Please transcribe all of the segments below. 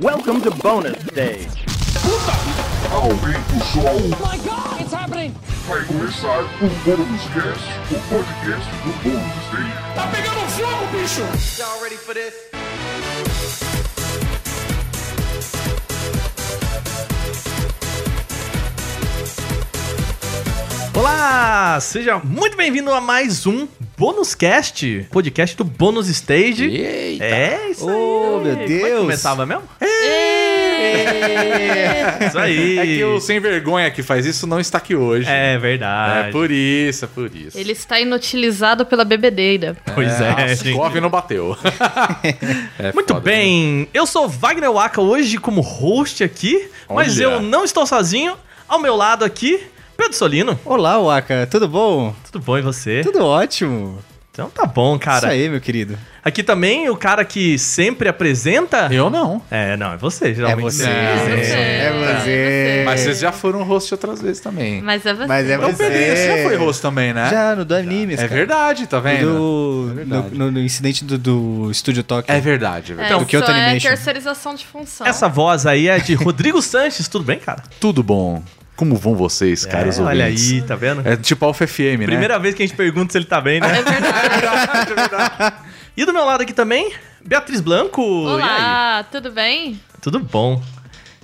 Welcome to bonus stage. Aumenta o som, my god, it's happening! vai começar o Bônus Cast, o podcast do Bônus Stage. Tá pegando fogo, bicho! Y'all ready for this? Olá, seja muito bem-vindo a mais um Bônus Cast, podcast do Bônus Stage. Eita. É isso aí. Oh, meu Como é que Deus. começava mesmo? Isso aí. É que o sem vergonha que faz isso não está aqui hoje. É verdade. É por isso, é por isso. Ele está inutilizado pela bebedeira. Pois é, a gente. Skov não bateu. É Muito foda, bem, eu sou Wagner Waka hoje como host aqui, mas Olha. eu não estou sozinho. Ao meu lado aqui, Pedro Solino. Olá, Waka, tudo bom? Tudo bom e você? Tudo ótimo. Então tá bom, cara. Isso aí, meu querido. Aqui também o cara que sempre apresenta. Eu não. É, não, é você, É geralmente. você. É você. É você. Mas vocês já foram host outras vezes também. Mas é você. Mas é Então, você. Pedrinho, você já foi host também, né? Já, no do Animes, É cara. verdade, tá vendo? Do, É verdade. no, no- no incidente do, do Studio Talk. É verdade, é É, verdade. Então, Kyoto isso é Animation. terceirização de função. Essa voz aí é de Rodrigo Sanches, tudo bem, cara? Tudo bom? Como vão vocês, caros É, olha ouvintes? aí, tá vendo? É tipo Alfa FM, né? Primeira vez que a gente pergunta se ele tá bem, né? É verdade. E do meu lado aqui também, Beatriz Blanco. E aí? Olá, tudo bem? Tudo bom.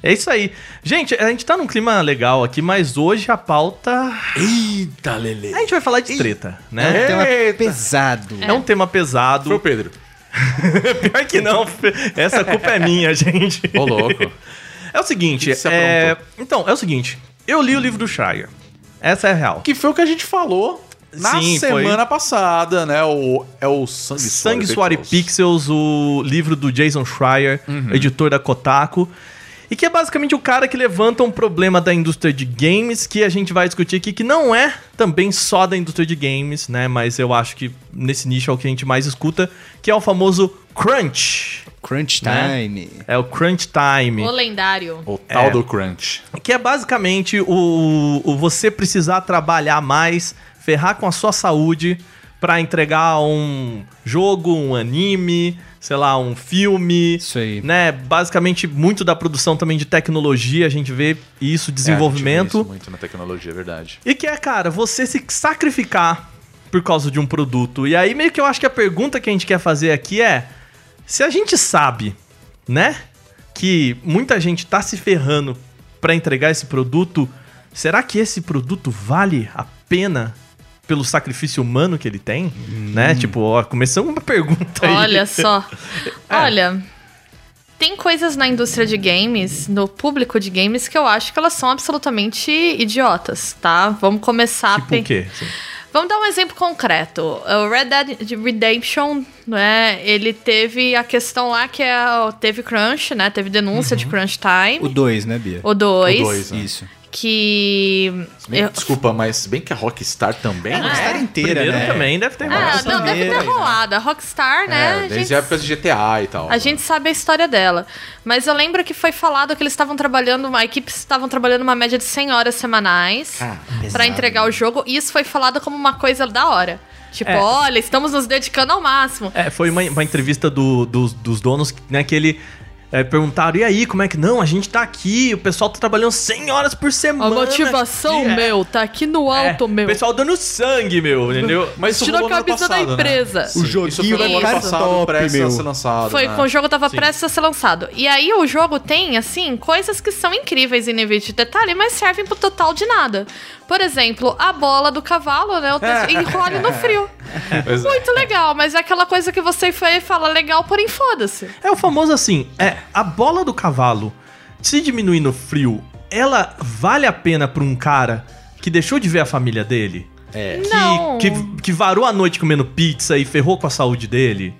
É isso aí. Gente, a gente tá num clima legal aqui, mas hoje a pauta. Eita, Lele. A gente vai falar de treta, né? É um tema Eita. pesado. É um tema pesado. Foi o Pedro. Pior que não. Essa culpa é minha, gente. Ô, louco. É o seguinte, você é... então, é o seguinte. Eu li o livro do Shire. Essa é a real. Que foi o que a gente falou na Sim, foi. semana passada, né? O, é o Sangue, Sangue, Suor e Pixels, o livro do Jason Schreier, editor da Kotaku. E que é basicamente o cara que levanta um problema da indústria de games que a gente vai discutir aqui, que não é também só da indústria de games, né? Mas eu acho que nesse nicho é o que a gente mais escuta, que é o famoso crunch. Crunch Né? time. É o crunch time. O lendário. O tal É. do Crunch. Que é basicamente o, o você precisar trabalhar mais, ferrar com a sua saúde pra entregar um jogo, um anime, sei lá, um filme. Isso aí. Né? Basicamente, muito da produção também de tecnologia, a gente vê isso, É, desenvolvimento. vê isso muito na tecnologia, é verdade. E que é, cara, você se sacrificar por causa de um produto. E aí, meio que eu acho que a pergunta que a gente quer fazer aqui é: se a gente sabe, né, que muita gente tá se ferrando pra entregar esse produto, será que esse produto vale a pena? Pelo sacrifício humano que ele tem, né? Tipo, ó, começando uma pergunta aí. Olha só. Olha, tem coisas na indústria de games, no público de games, que eu acho que elas são absolutamente idiotas, tá? Vamos comear Tipo o quê? Vamos dar um exemplo concreto. O Red Dead Redemption, né? Ele teve a questão lá que é, teve crunch, né? Teve denúncia de crunch time. O 2, né, Bia? O 2. O dois, né? Isso. Que. Bem- eu- Desculpa, mas bem que a Rockstar também. A né? Rockstar inteira, Primeiro né? também deve ter Ah, rolado. não, deve ter né? rolado. A Rockstar, né? É, desde gente- a época de GTA e tal. A gente sabe a história dela. Mas eu lembro que foi falado que eles estavam trabalhando, a equipe estavam trabalhando uma média de 100 horas semanais Ah, pra entregar o jogo. E isso foi falado como uma coisa da hora. Tipo, É. olha, estamos nos dedicando ao máximo. É, foi uma, uma entrevista do- dos, dos donos, né, que ele é, perguntaram, e aí, como é que... Não, a gente tá aqui, o pessoal tá trabalhando 100 horas por semana. A motivação, aqui, é. meu, tá aqui no É, alto, meu. O pessoal dando sangue, meu, entendeu? Mas isso Tira a camisa da passado, né? empresa. Sim, O Isso foi no ano passado, top, prestes a ser lançado. Foi né? com o jogo tava Sim. prestes a ser lançado. E aí o jogo tem, assim, coisas que são incríveis em nível de detalhe, mas servem pro total de nada. Por exemplo, a bola do cavalo, né? O enrole no frio. Pois é. Muito legal, mas é aquela coisa que você foi fala legal, porém foda-se. É o famoso assim, é, a bola do cavalo, se diminuir no frio, ela vale a pena pra um cara que deixou de ver a família dele? É. Que, que, que varou a noite comendo pizza e ferrou com a saúde dele?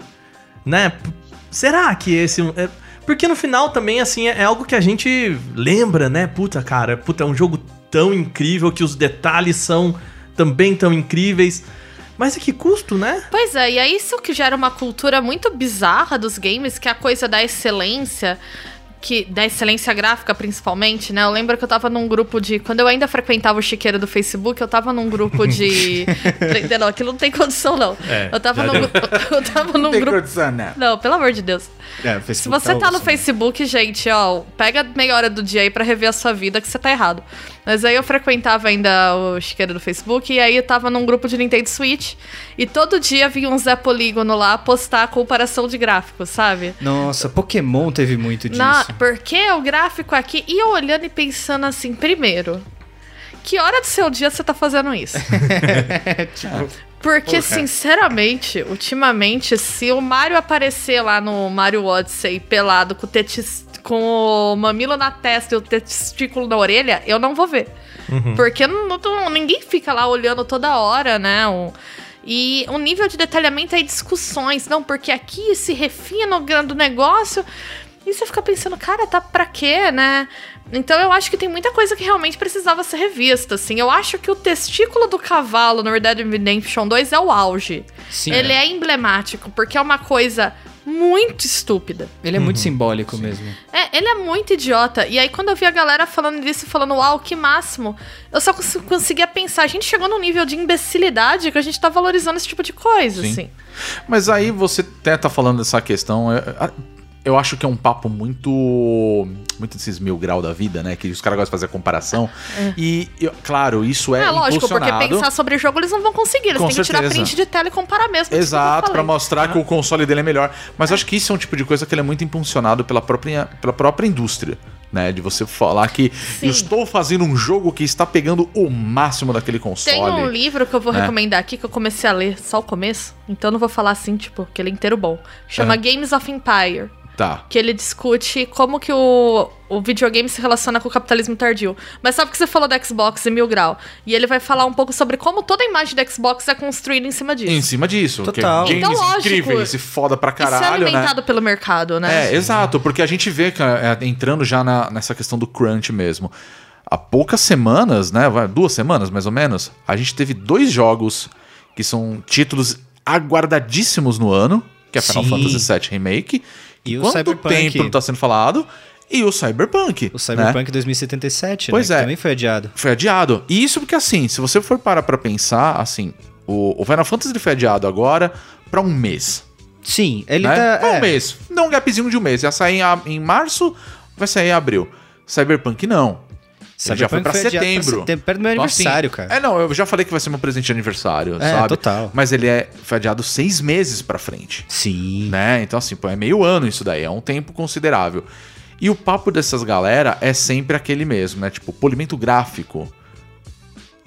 Né? P- Será que esse... é- porque no final também, assim, é é algo que a gente lembra, né? Puta, cara, puta, é um jogo tão incrível que os detalhes são também tão incríveis. Mas a que custo, né? Pois é, e é isso que gera uma cultura muito bizarra dos games, que é a coisa da excelência. Que, da excelência gráfica, principalmente, né? Eu lembro que eu tava num grupo de. Quando eu ainda frequentava o chiqueiro do Facebook, eu tava num grupo de. não, aquilo não tem condição, não. É, eu tava num, eu tava num Tem grupo. condição, né? Não, pelo amor de Deus. É, Se você tá no osso, né? Facebook, gente, ó, pega meia hora do dia aí pra rever a sua vida que você tá errado. Mas aí eu frequentava ainda o chiqueiro do Facebook e aí eu tava num grupo de Nintendo Switch e todo dia vinha um Zé Polígono lá postar comparação de gráficos, sabe? Nossa, Pokémon teve muito disso. Na, porque o gráfico aqui, e eu olhando e pensando assim, primeiro, que hora do seu dia você tá fazendo isso? Porque, sinceramente, ultimamente, se o Mario aparecer lá no Mario Odyssey pelado com o, tetis, com o mamilo na testa e o testículo na orelha, eu não vou ver. Porque não, não- ninguém fica lá olhando toda hora, né? E o nível de detalhamento é discussões. Não, porque aqui se refina o grande negócio. E você fica pensando, cara, tá pra quê, né? Então eu acho que tem muita coisa que realmente precisava ser revista, assim. Eu acho que o testículo do cavalo no Red Dead Redemption 2 é o auge. Sim. Ele é emblemático, porque é uma coisa muito estúpida. Ele é muito simbólico mesmo. É, ele é muito idiota. E aí, quando eu vi a galera falando disso, falando, uau, que máximo, eu só cons- conseguia pensar, a gente chegou num nível de imbecilidade que a gente tá valorizando esse tipo de coisa, Sim. assim. Mas aí você até tá falando dessa questão. é, Eu acho que é um papo muito. Muito desses mil grau da vida, né? Que os caras gostam de fazer a comparação. E, eu- claro, isso é. É, lógico, porque pensar sobre o jogo eles não vão conseguir. Eles Com têm que tirar certeza. print de tela e comparar mesmo. que eu Exato, pra falei. mostrar que o console dele é melhor. Mas eu acho que isso é um tipo de coisa que ele é muito impulsionado pela própria, pela própria indústria. Né, de você falar que Sim. eu estou fazendo um jogo que está pegando o máximo daquele console. Tem um livro que eu vou né? recomendar aqui, que eu comecei a ler só o começo, então eu não vou falar assim, tipo, que ele é inteiro bom. Chama É. Games of Empire. Tá. que ele discute como que o, o videogame se relaciona com o capitalismo tardio. Mas sabe que você falou da Xbox e Mil Grau? E ele vai falar um pouco sobre como toda a imagem da Xbox é construída em cima disso. Em cima disso. Total. Que é games Então, lógico, incríveis e foda pra Isso é caralho, né? alimentado pelo mercado, né? É, exato, porque a gente vê, que, é, entrando já na- nessa questão do crunch mesmo. Há poucas semanas, né? Duas semanas mais ou menos, a gente teve dois jogos que são títulos aguardadíssimos no ano, que é Final Sim. Fantasy VII Remake. E o quanto Cyberpunk. tempo não tá sendo falado? E o Cyberpunk. O né? Cyberpunk 2077, Pois né? é. Também foi adiado. Foi adiado. E isso porque, assim, se você for parar pra pensar, assim, o, o Final Fantasy foi adiado agora pra um mês. Sim, ele né? tá. Pra um é, mês. Dá um gapzinho de um mês. Ia sair em, em março, vai sair em abril. Cyberpunk não. Já foi pra adiado setembro. setembro, perto do meu Então, assim, aniversário, cara. É, não, eu já falei que vai ser meu presente de aniversário, É, sabe? total. Mas ele é, foi adiado seis meses pra frente, Sim. né? Então, assim, pô, é meio ano isso daí, é um tempo considerável. E o papo dessas galera é sempre aquele mesmo, né? Tipo, polimento gráfico.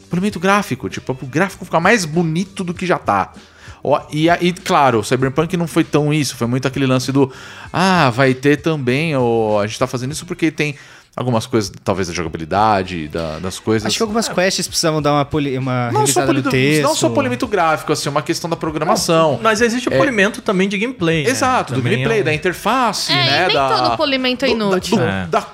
Polimento gráfico, tipo, o gráfico ficar mais bonito do que já tá. E aí, claro, o Cyberpunk não foi tão isso, foi muito aquele lance do. Ah, vai ter também, ou a gente tá fazendo isso porque tem algumas coisas, talvez da jogabilidade, da- das coisas. Acho que algumas quests precisavam dar uma, poli, uma não só, revisada no poli- texto. não só polimento gráfico, assim, uma questão da programação. Mas existe o polimento também de gameplay. né? Exato, do Também gameplay, é um- da interface, É, né? e nem da, todo polimento é do- inútil. Da, do, É. da-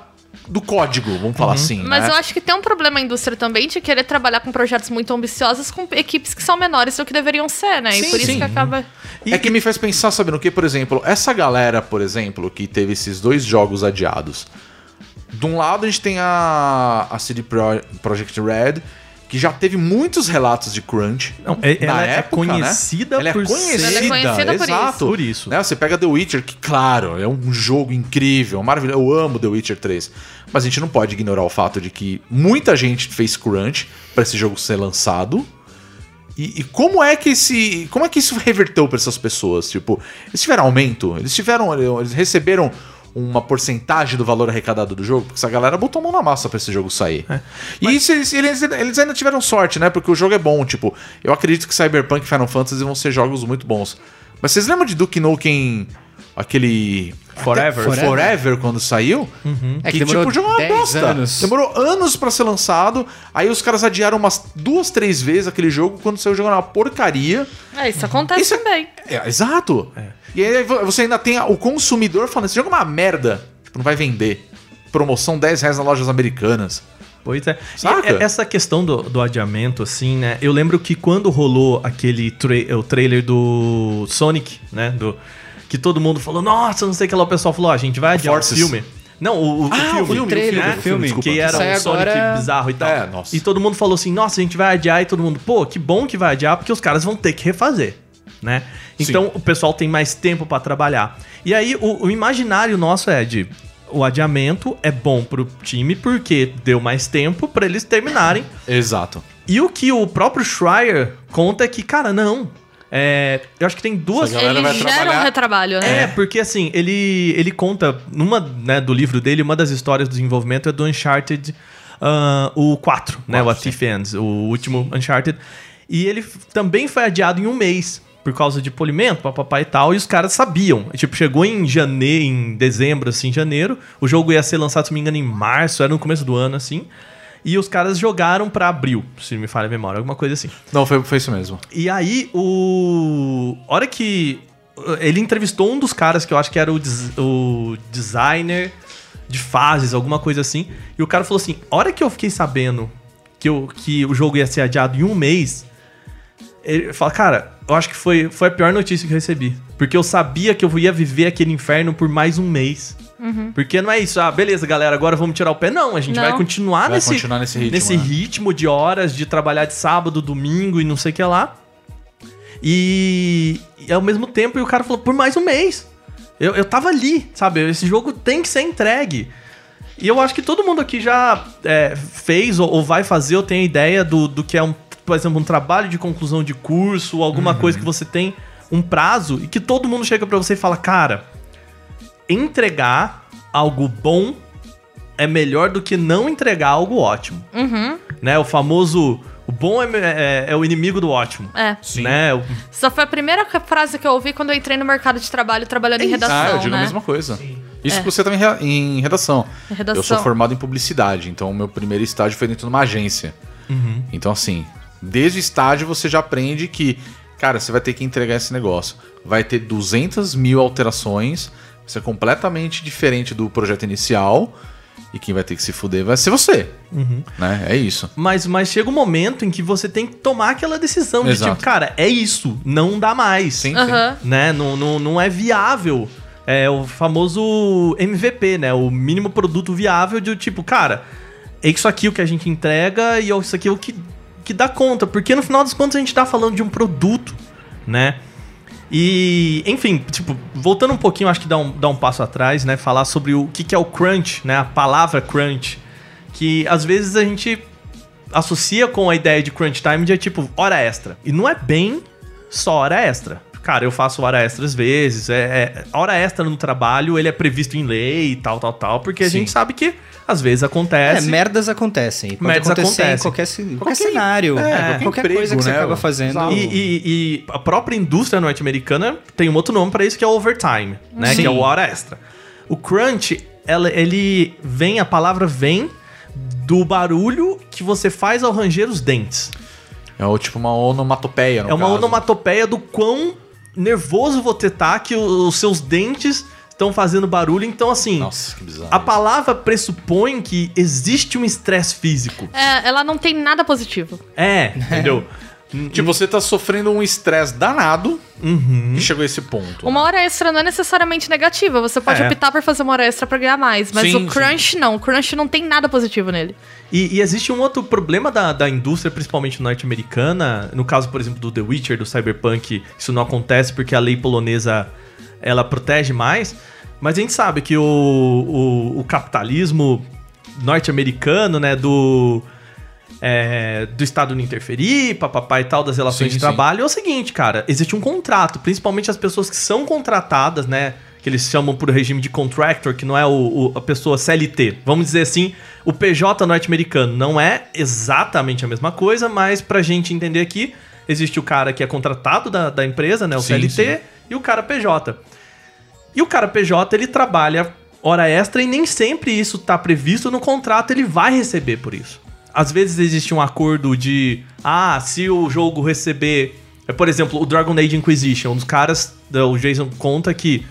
do código, vamos falar assim. Mas né? eu acho que tem um problema a indústria também de querer trabalhar com projetos muito ambiciosos com equipes que são menores do que deveriam ser, né? Sim, e por isso sim. que acaba. E- É que me faz pensar, sabe no que, por exemplo, essa galera, por exemplo, que teve esses dois jogos adiados. De um lado a gente tem a, a CD Pro- Projekt Red, que já teve muitos relatos de crunch. Não, é- na ela é época, né? conhecida Ela é por conhecida, Ela é conhecida por exato. isso. Por isso. Né, Você pega The Witcher, que, claro, é um jogo incrível, maravilhoso. Eu amo The Witcher 3. Mas a gente não pode ignorar o fato de que muita gente fez crunch pra esse jogo ser lançado. E, e como é que esse. Como é que isso reverteu pra essas pessoas? Tipo, eles tiveram aumento? Eles tiveram. Eles receberam uma porcentagem do valor arrecadado do jogo? Porque essa galera botou a mão na massa pra esse jogo sair. e isso, eles, eles, eles ainda tiveram sorte, né? Porque o jogo é bom. Tipo, eu acredito que Cyberpunk e Final Fantasy vão ser jogos muito bons. Mas vocês lembram de Duke Nukem, aquele. Forever? Forever, Forever quando saiu? É que, que demorou tipo, é uma 10 bosta. anos. Demorou anos pra ser lançado. Aí os caras adiaram umas duas, três vezes aquele jogo. Quando saiu o jogo era uma porcaria. É, isso acontece Isso é- também. É, exato. E aí vo- você ainda tem o consumidor falando: esse jogo é uma merda. Tipo, não vai vender. Promoção 10 reais nas lojas americanas. Pois é. E é- essa questão do, do adiamento, assim, né? Eu lembro que quando rolou aquele tra- o trailer do Sonic, né? Do, que todo mundo falou, nossa, não sei o que lá, o pessoal falou, ó, a gente vai adiar Forces. o filme. Não, o, o Ah, filme. o filme, o trailer né? do filme, desculpa. Que era um Sonic agora- bizarro e tal. É, nossa. E todo mundo falou assim, nossa, a gente vai adiar. E todo mundo, pô, que bom que vai adiar, porque os caras vão ter que refazer. né? Então o pessoal tem mais tempo pra trabalhar. E aí o, o imaginário nosso é de o adiamento é bom pro time porque deu mais tempo pra eles terminarem. Exato. E o que o próprio Schreier conta é que, cara, não. É, eu acho que tem duas. Ele vai gera trabalhar- um retrabalho, É, né? porque assim, ele, ele conta, numa né, do livro dele, uma das histórias do desenvolvimento é do Uncharted, ah, o 4, né? O Ends, o último Uncharted. E ele também foi adiado em um mês, por causa de polimento, papapá e tal, e os caras sabiam. Tipo, chegou em janeiro, em dezembro, assim, janeiro, o jogo ia ser lançado, se não me engano, em março, era no começo do ano, assim. E os caras jogaram pra abril, se me falha a memória, alguma coisa assim. Não, foi, foi isso mesmo. E aí, o. hora que. Ele entrevistou um dos caras que eu acho que era o, des- o designer de fases, alguma coisa assim. E o cara falou assim: hora que eu fiquei sabendo que, eu, que o jogo ia ser adiado em um mês, ele fala, cara, eu acho que foi, foi a pior notícia que eu recebi. Porque eu sabia que eu ia viver aquele inferno por mais um mês. Porque não é isso, ah, beleza, galera, agora vamos tirar o pé. Não, a gente Não. vai continuar Vai nesse, continuar nesse ritmo, nesse né? ritmo de horas de trabalhar de sábado, domingo e não sei o que lá. E, e ao mesmo tempo e o cara falou, por mais um mês. Eu, eu tava ali, sabe? Esse jogo tem que ser entregue. E eu acho que todo mundo aqui já é, fez ou, ou vai fazer ou tem a ideia do, do que é, um, por exemplo, um trabalho de conclusão de curso, alguma coisa que você tem um prazo e que todo mundo chega pra você e fala, cara, entregar algo bom é melhor do que não entregar algo ótimo. Né? O famoso, o bom é, é- é o inimigo do ótimo. É. Sim. Né? O- Só foi a primeira frase que eu ouvi quando eu entrei no mercado de trabalho trabalhando em redação, ah, eu digo né? a mesma coisa. Isso É. que você também em rea- em redação. Em redação. Eu sou formado em publicidade, então o meu primeiro estágio foi dentro de uma agência. Então, assim, desde o estágio você já aprende que, cara, você vai ter que entregar esse negócio. Vai ter 200 mil alterações, vai ser completamente diferente do projeto inicial. E quem vai ter que se fuder vai ser você. Né? É isso. Mas, mas chega um momento em que você tem que tomar aquela decisão de Exato. tipo, cara, é isso, não dá mais. Sim, Aham. Né? Não, não, não é viável. É o famoso MVP, né? O mínimo produto viável de tipo, cara, é isso aqui o que a gente entrega e é isso aqui o que, que dá conta. Porque no final das contas a gente tá falando de um produto, né? E, enfim, tipo, voltando um pouquinho, acho que dá um, dá um passo atrás, né? Falar sobre o que, que é o crunch, né? A palavra crunch. Que às vezes a gente associa com a ideia de crunch time de tipo hora extra. E não é bem só hora extra. Cara, eu faço hora extra às vezes. É, é- hora extra no trabalho, ele é previsto em lei e tal, tal, tal. Porque a Sim. gente sabe que às vezes É, acontece. merdas acontecem. Pode Merdas acontecem. em qualquer, qualquer, Qualquer- cenário. é, é, qualquer qualquer emprego, coisa que você né? acaba fazendo. E, e- e a própria indústria norte-americana tem um outro nome pra isso que é o overtime, né? Sim. Que é o hora extra. O crunch, ela- ele vem, a palavra vem do barulho que você faz ao ranger os dentes. É o, tipo uma onomatopeia. no é uma caso. onomatopeia do quão nervoso você tá que os seus dentes estão fazendo barulho. Então, assim, Nossa, que bizarro. a palavra pressupõe que existe um estresse físico. É, ela não tem nada positivo. É, entendeu? Tipo, você tá sofrendo um estresse danado Uhum. que chegou a esse ponto. Uma hora extra não é necessariamente negativa. Você pode É. optar por fazer uma hora extra pra ganhar mais. Mas Sim, o crunch não. O crunch não tem nada positivo nele. E, e existe um outro problema da, da indústria, principalmente norte-americana. No caso, por exemplo, do The Witcher, do Cyberpunk, isso não acontece porque a lei polonesa ela protege mais. Mas a gente sabe que o, o, o capitalismo norte-americano, né, do, é, do Estado não interferir, papapá e tal, das relações Sim, de sim. trabalho, é o seguinte, cara, existe um contrato, principalmente as pessoas que são contratadas, né, que eles chamam por regime de contractor, que não é o, o- a pessoa CLT. Vamos dizer assim, o PJ norte-americano não é exatamente a mesma coisa, mas pra gente entender aqui, existe o cara que é contratado da, da empresa, né, o Sim, CLT, sim. e o cara PJ. E o cara PJ, ele trabalha hora extra e nem sempre isso tá previsto no contrato, ele vai receber por isso. Às vezes existe um acordo de, ah, se o jogo receber, é, por exemplo, o Dragon Age Inquisition, os caras, o Jason conta que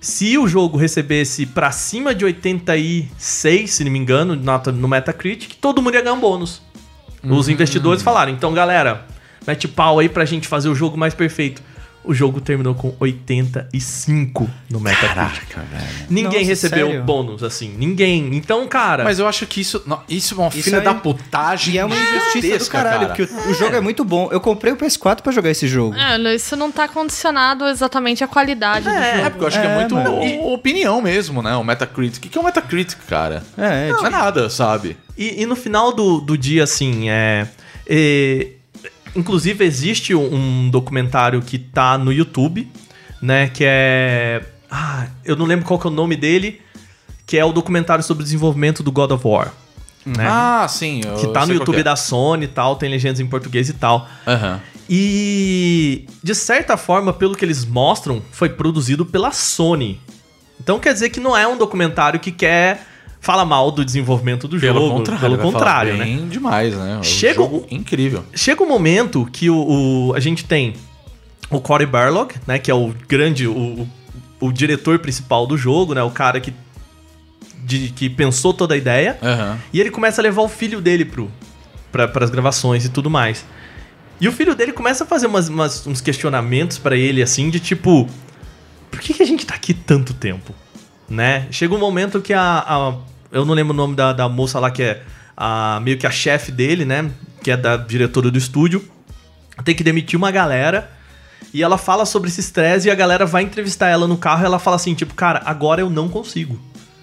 se o jogo recebesse pra cima de 86, se não me engano, no Metacritic, todo mundo ia ganhar um bônus. Os investidores falaram, então galera, mete pau aí pra gente fazer o jogo mais perfeito. O jogo terminou com 85 no Metacritic. Caraca, velho. Ninguém Nossa, recebeu sério? bônus, assim. Ninguém. Então, cara. Mas eu acho que isso, não, isso é uma Isso filha é- da putagem E é uma injustiça do caralho, cara. porque o, o jogo é muito bom. Eu comprei o PS4 pra jogar esse jogo. É, isso não tá condicionado exatamente à qualidade do É, jogo. porque eu acho que é É, muito o- opinião mesmo, né? O Metacritic. O que é o Metacritic, cara? É, é, Não é nada, sabe? E, e no final do, do dia, assim, é, é, Inclusive, existe um, um documentário que tá no YouTube, né? Que é. Ah, eu não lembro qual que é o nome dele. Que é o documentário sobre o desenvolvimento do God of War. Né? Ah, sim. que tá no YouTube é. da Sony e tal, tem legendas em português e tal. Aham. E de certa forma, pelo que eles mostram, foi produzido pela Sony. Então quer dizer que não é um documentário que quer falar mal do desenvolvimento do Pelo jogo. contrário, pelo contrário, né? demais, né? O Chega jogo o- incrível. Chega um momento que o, o- a gente tem o Cory Barlog, né, que é o grande, o, o, o diretor principal do jogo, né, o cara que de- que pensou toda a ideia. Aham. E ele começa a levar o filho dele pro, pra, pras gravações e tudo mais. E o filho dele começa a fazer umas- umas- uns questionamentos pra ele, assim, de tipo... Por que, que a gente tá aqui tanto tempo? Né? Chega um momento que a... a- eu não lembro o nome da, da moça lá, que é a, meio que a chefe dele, né? Que é da diretora do estúdio. Tem que demitir uma galera... E ela fala sobre esse estresse e a galera vai entrevistar ela no carro e ela fala assim, tipo, cara, agora eu não consigo.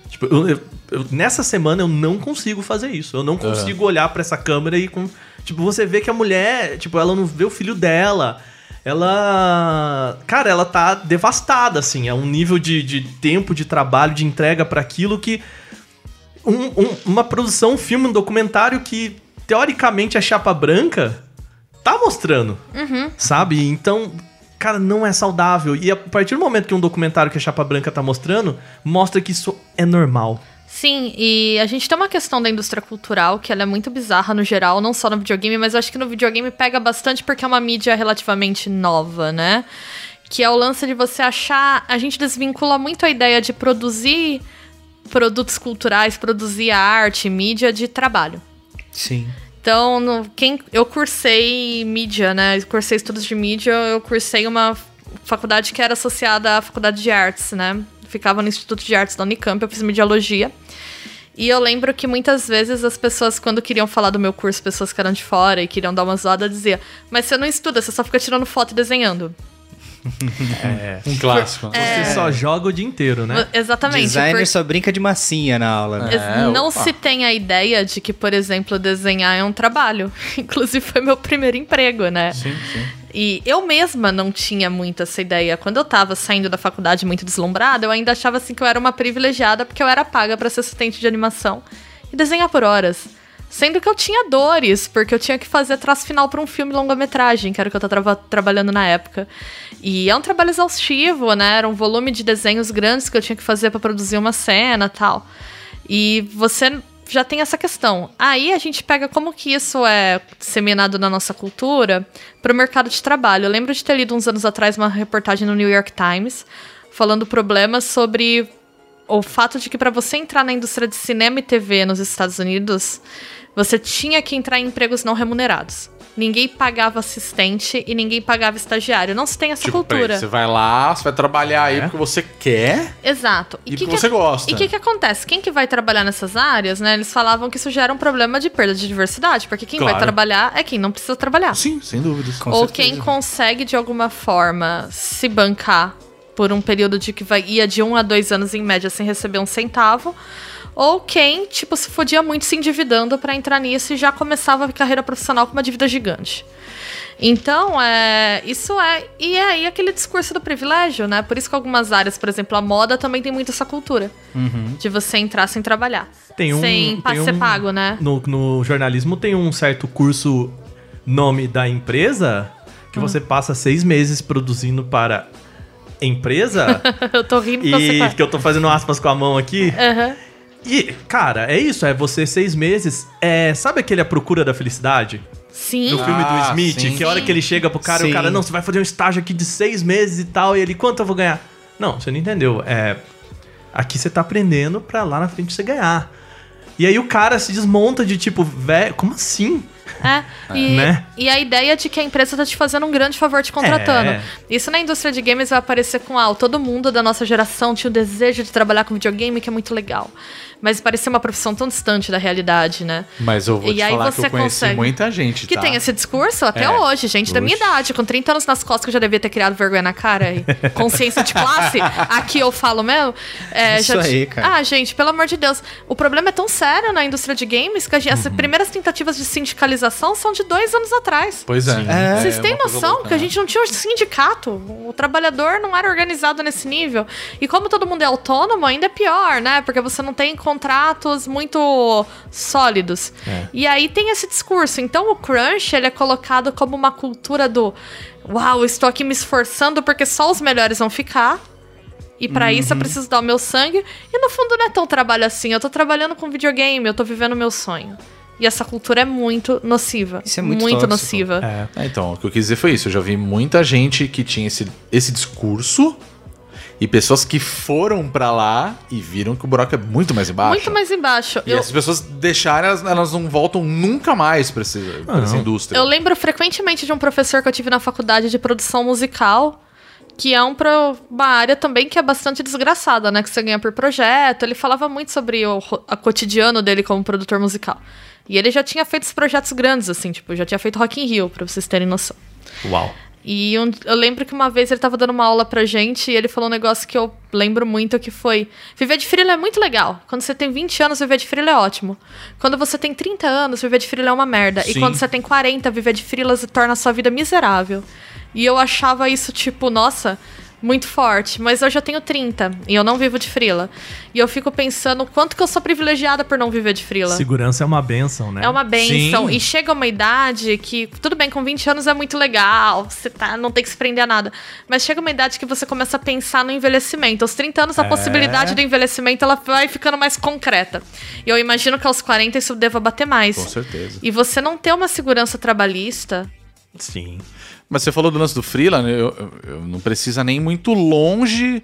Tipo, eu- eu- eu- nessa semana eu não consigo fazer isso. Eu não consigo olhar pra essa câmera e com. Tipo, você vê que a mulher, tipo, ela não vê o filho dela. Ela. Cara, ela tá devastada, assim. É um nível de, de tempo, de trabalho, de entrega pra aquilo que. Um- um- uma produção, um filme, um documentário que, teoricamente, é chapa branca, tá mostrando. Sabe? Então, cara, não é saudável. E a partir do momento que um documentário que a chapa branca tá mostrando, mostra que isso é normal. Sim, e a gente tem uma questão da indústria cultural que ela é muito bizarra no geral, não só no videogame, mas eu acho que no videogame pega bastante porque é uma mídia relativamente nova, né? Que é o lance de você achar. A gente desvincula muito a ideia de produzir produtos culturais, produzir arte, mídia de trabalho. Sim. Então, no- quem, eu cursei mídia, né? Eu cursei estudos de mídia, eu cursei uma faculdade que era associada à faculdade de artes, né? Ficava no Instituto de Artes da Unicamp, eu fiz mediologia. E eu lembro que muitas vezes as pessoas, quando queriam falar do meu curso, pessoas que eram de fora e queriam dar uma zoada, dizia: Mas você não estuda, você só fica tirando foto e desenhando. Um clássico. né? Você só joga o dia inteiro, né? Exatamente. Designer por- só brinca de massinha na aula. né? É, não opa. se tem a ideia de que, por exemplo, desenhar é um trabalho. Inclusive, foi meu primeiro emprego, né? Sim, sim. E eu mesma não tinha muito essa ideia. Quando eu tava saindo da faculdade muito deslumbrada, eu ainda achava assim que eu era uma privilegiada porque eu era paga pra ser assistente de animação e desenhar por horas. Sendo que eu tinha dores, porque eu tinha que fazer traço final pra um filme longa-metragem, que era o que eu tava trabalhando na época. E é um trabalho exaustivo, né? Era um volume de desenhos grandes que eu tinha que fazer pra produzir uma cena tal. E você já tem essa questão. Aí a gente pega como que isso é disseminado na nossa cultura para o mercado de trabalho. Eu lembro de ter lido uns anos atrás uma reportagem no New York Times falando problemas sobre o fato de que para você entrar na indústria de cinema e TV nos Estados Unidos, você tinha que entrar em empregos não remunerados. Ninguém pagava assistente e ninguém pagava estagiário. Não se tem essa Tipo, cultura. você vai lá, você vai trabalhar aí porque você quer. Exato. E porque você gosta. E o que, que acontece? Quem que vai trabalhar nessas áreas, né? Eles falavam que isso gera um problema de perda de diversidade, porque quem Claro. vai trabalhar é quem não precisa trabalhar. Sim, sem dúvidas. Com Ou certeza. quem consegue, de alguma forma, se bancar por um período de que vai, ia de um a dois anos em média sem receber um centavo. Ou quem, tipo, se fodia muito se endividando pra entrar nisso e já começava a carreira profissional com uma dívida gigante. Então, é, isso é. E é aí aquele discurso do privilégio, né? Por isso que algumas áreas, por exemplo, a moda também tem muito essa cultura. De você entrar sem trabalhar. Tem um- sem tem ser um- pago, né? No, no jornalismo tem um certo curso nome da empresa que você passa seis meses produzindo para empresa Eu tô rindo e que eu tô fazendo aspas com a mão aqui. Aham. E, cara, é isso, é você seis meses. É, sabe aquele A Procura da Felicidade? Sim. Do filme do Ah, Smith, sim. que a hora que ele chega pro cara, Sim. o cara, não, você vai fazer um estágio aqui de seis meses e tal, e ele, quanto eu vou ganhar? Não, você não entendeu. É. Aqui você tá aprendendo pra lá na frente você ganhar. E aí o cara se desmonta de tipo, velho, como assim? É, e, Né? e a ideia de que a empresa tá te fazendo um grande favor te contratando. É. Isso na indústria de games vai aparecer com, ah, todo mundo da nossa geração tinha o desejo de trabalhar com videogame, que é muito legal. Mas parecia uma profissão tão distante da realidade, né? Mas eu vou E te aí falar que você eu conheci consegue- muita gente, Que tá? tem esse discurso até É. hoje, gente da minha idade, com 30 anos nas costas, que eu já devia ter criado vergonha na cara e consciência de classe. Aqui eu falo mesmo. É, Isso já aí, cara. Ah, gente, pelo amor de Deus. O problema é tão sério na indústria de games que gente- Uhum. as primeiras tentativas de sindicalização são de dois anos atrás. Pois é. É. Vocês é têm noção louca, que a né? gente não tinha um sindicato? O trabalhador não era organizado nesse nível. E como todo mundo é autônomo, ainda é pior, né? Porque você não tem contratos muito sólidos. É. E aí tem esse discurso. Então o crunch, ele é colocado como uma cultura do uau, estou aqui me esforçando porque só os melhores vão ficar. E pra isso eu Uhum. preciso dar o meu sangue. E no fundo não é tão trabalho assim. Eu tô trabalhando com videogame, eu tô vivendo o meu sonho. E essa cultura é muito nociva. Isso é muito tóxico. nociva. É. É, então, o que eu quis dizer foi isso. Eu já vi muita gente que tinha esse, esse discurso e pessoas que foram pra lá e viram que o buraco é muito mais embaixo. Muito mais embaixo. E Eu, essas pessoas deixaram, elas, elas não voltam nunca mais pra, esse, pra essa indústria. eu lembro frequentemente de um professor que eu tive na faculdade de produção musical, que é um pro- uma área também que é bastante desgraçada, né? Que você ganha por projeto. Ele falava muito sobre o a cotidiano dele como produtor musical. E ele já tinha feito os projetos grandes, assim, tipo, já tinha feito Rock in Rio, pra vocês terem noção. Uau. E um- eu lembro que uma vez ele tava dando uma aula pra gente e ele falou um negócio que eu lembro muito que foi: viver de freela é muito legal. Quando você tem 20 anos, viver de freela é ótimo. Quando você tem 30 anos, viver de freela é uma merda. E Sim. quando você tem 40, viver de freela torna a sua vida miserável. E eu achava isso tipo, nossa, muito forte, mas eu já tenho 30 e eu não vivo de freela. E eu fico pensando quanto que eu sou privilegiada por não viver de freela. Segurança é uma benção, né? É uma benção. Sim. E chega uma idade que, tudo bem, com 20 anos é muito legal, você tá, não tem que se prender a nada. Mas chega uma idade que você começa a pensar no envelhecimento. Aos 30 anos, a É. possibilidade do envelhecimento ela vai ficando mais concreta. E eu imagino que aos 40 isso deva bater mais. Com certeza. E você não ter uma segurança trabalhista. Sim. Mas você falou do lance do freela, né? eu, eu- eu não precisa nem muito longe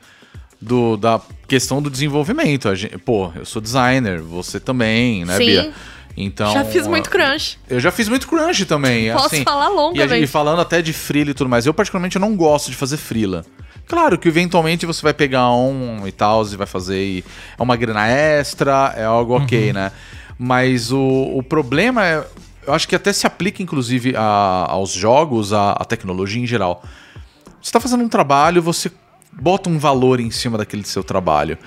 do, da questão do desenvolvimento. A gente- pô, eu sou designer, você também, né, Sim. Bia? Então, Já fiz muito crunch. Eu já fiz muito crunch também. Posso assim, falar e, a longamente. gente- e falando até de freela e tudo mais, eu particularmente não gosto de fazer freela. Claro que eventualmente você vai pegar um e tal, e vai fazer e é uma grana extra, é algo ok, né? Mas o, o problema é, eu acho que até se aplica inclusive a- aos jogos, à, tecnologia em geral. Você está fazendo um trabalho, você bota um valor em cima daquele seu trabalho.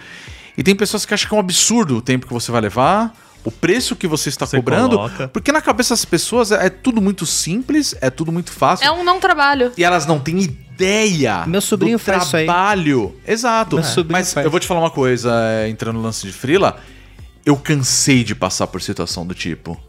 E tem pessoas que acham que é um absurdo o tempo que você vai levar, o preço que você está Você cobrando, coloca. porque na cabeça das pessoas é, é tudo muito simples, é tudo muito fácil. É um não trabalho. E elas não têm ideia Meu sobrinho do faz isso aí. trabalho. Exato. Meu sobrinho Mas faz. eu vou te falar uma coisa, é, entrando no lance de frila, eu cansei de passar por situação do tipo.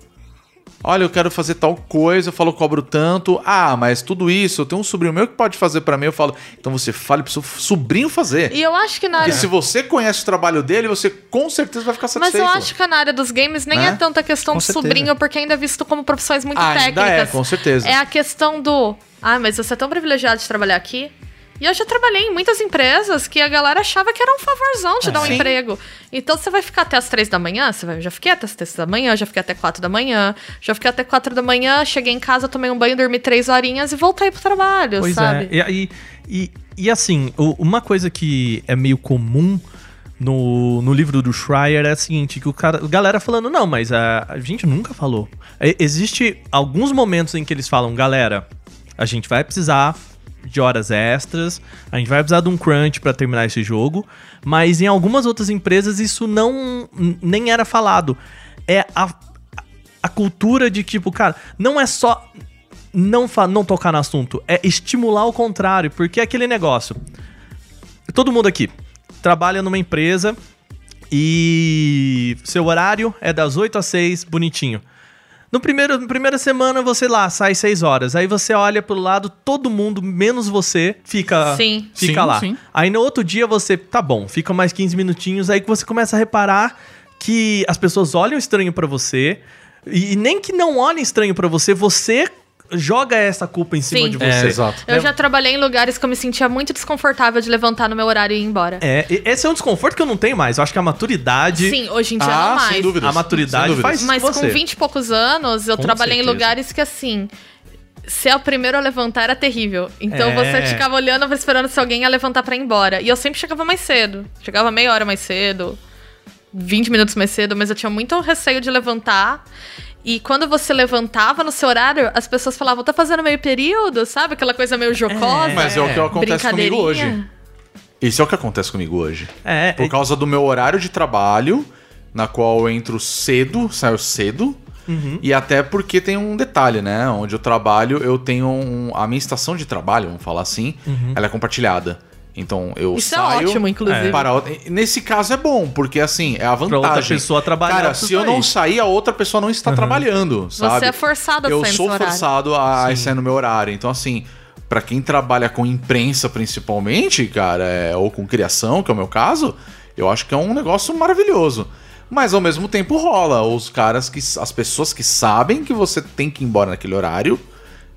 Olha, eu quero fazer tal coisa, eu falo, cobro tanto. Ah, mas tudo isso, eu tenho um sobrinho meu que pode fazer pra mim, eu falo, então você fale pro seu sobrinho fazer. E eu acho que na Porque área... se você conhece o trabalho dele, você com certeza vai ficar Mas satisfeito. eu acho que na área dos games nem Né? é tanta questão Com de certeza. sobrinho, porque ainda é visto como profissões muito Ainda técnicas. é, com certeza. É a questão do. Ah, mas você é tão privilegiado de trabalhar aqui. E eu já trabalhei em muitas empresas que a galera achava que era um favorzão te dar um Sim. emprego. Então você vai ficar até as três da manhã? Você vai, já fiquei até as três da manhã, já fiquei até quatro da manhã, já fiquei até quatro da manhã, cheguei em casa, tomei um banho, dormi três horinhas e voltei pro trabalho, Pois sabe? é. E, e, e assim, uma coisa que é meio comum no, no livro do Schreier é a seguinte, que o cara, a galera falando, não, mas a, a gente nunca falou. E- existe alguns momentos em que eles falam, galera, a gente vai precisar de horas extras, a gente vai precisar de um crunch pra terminar esse jogo, mas em algumas outras empresas isso não nem era falado. É a, a cultura de tipo, cara, não é só não, não tocar no assunto, é estimular o contrário, porque é aquele negócio. Todo mundo aqui trabalha numa empresa e seu horário é das 8 às 6, bonitinho. No primeiro, na primeira semana você lá sai 6 horas, aí você olha pro lado, todo mundo, menos você, fica, Sim. fica Sim, lá. sim. Aí no outro dia você, tá bom, fica mais 15 minutinhos, aí que você começa a reparar que as pessoas olham estranho pra você, e, e nem que não olhem estranho pra você, você joga essa culpa em cima Sim. de você. É, exato. Eu já trabalhei em lugares que eu me sentia muito desconfortável de levantar no meu horário e ir embora. É, esse é um desconforto que eu não tenho mais. Eu acho que a maturidade. Sim, hoje em dia Ah, não mais. sem dúvida. A maturidade Sem dúvidas. faz isso Mas com você. com 20 e poucos anos, eu Com trabalhei certeza. em lugares que, assim, ser o primeiro a levantar era terrível. Então É. você ficava olhando, esperando se alguém ia levantar pra ir embora. E eu sempre chegava mais cedo. Chegava meia hora mais cedo, 20 minutos mais cedo, mas eu tinha muito receio de levantar. E quando você levantava no seu horário, as pessoas falavam, tá fazendo meio período, sabe? Aquela coisa meio jocosa. Mas é o que acontece comigo hoje. Isso é o que acontece comigo hoje. É, Por causa do meu horário de trabalho, na qual eu entro cedo, saio cedo. Uhum. E até porque tem um detalhe, né? Onde eu trabalho, eu tenho um, a minha estação de trabalho, vamos falar assim, Uhum. ela é compartilhada. Então eu Isso é saio. ótimo, inclusive. Para outra- Nesse caso é bom, porque assim, é a vantagem. outra pessoa trabalhar, Cara, se eu não sair. a outra pessoa não está trabalhando, sabe? Você é forçado a Eu sair sou seu horário. forçado a sair no meu horário. Então, assim, pra quem trabalha com imprensa principalmente, cara, é, ou com criação, que é o meu caso, eu acho que é um negócio maravilhoso. Mas ao mesmo tempo rola os caras que. as pessoas que sabem que você tem que ir embora naquele horário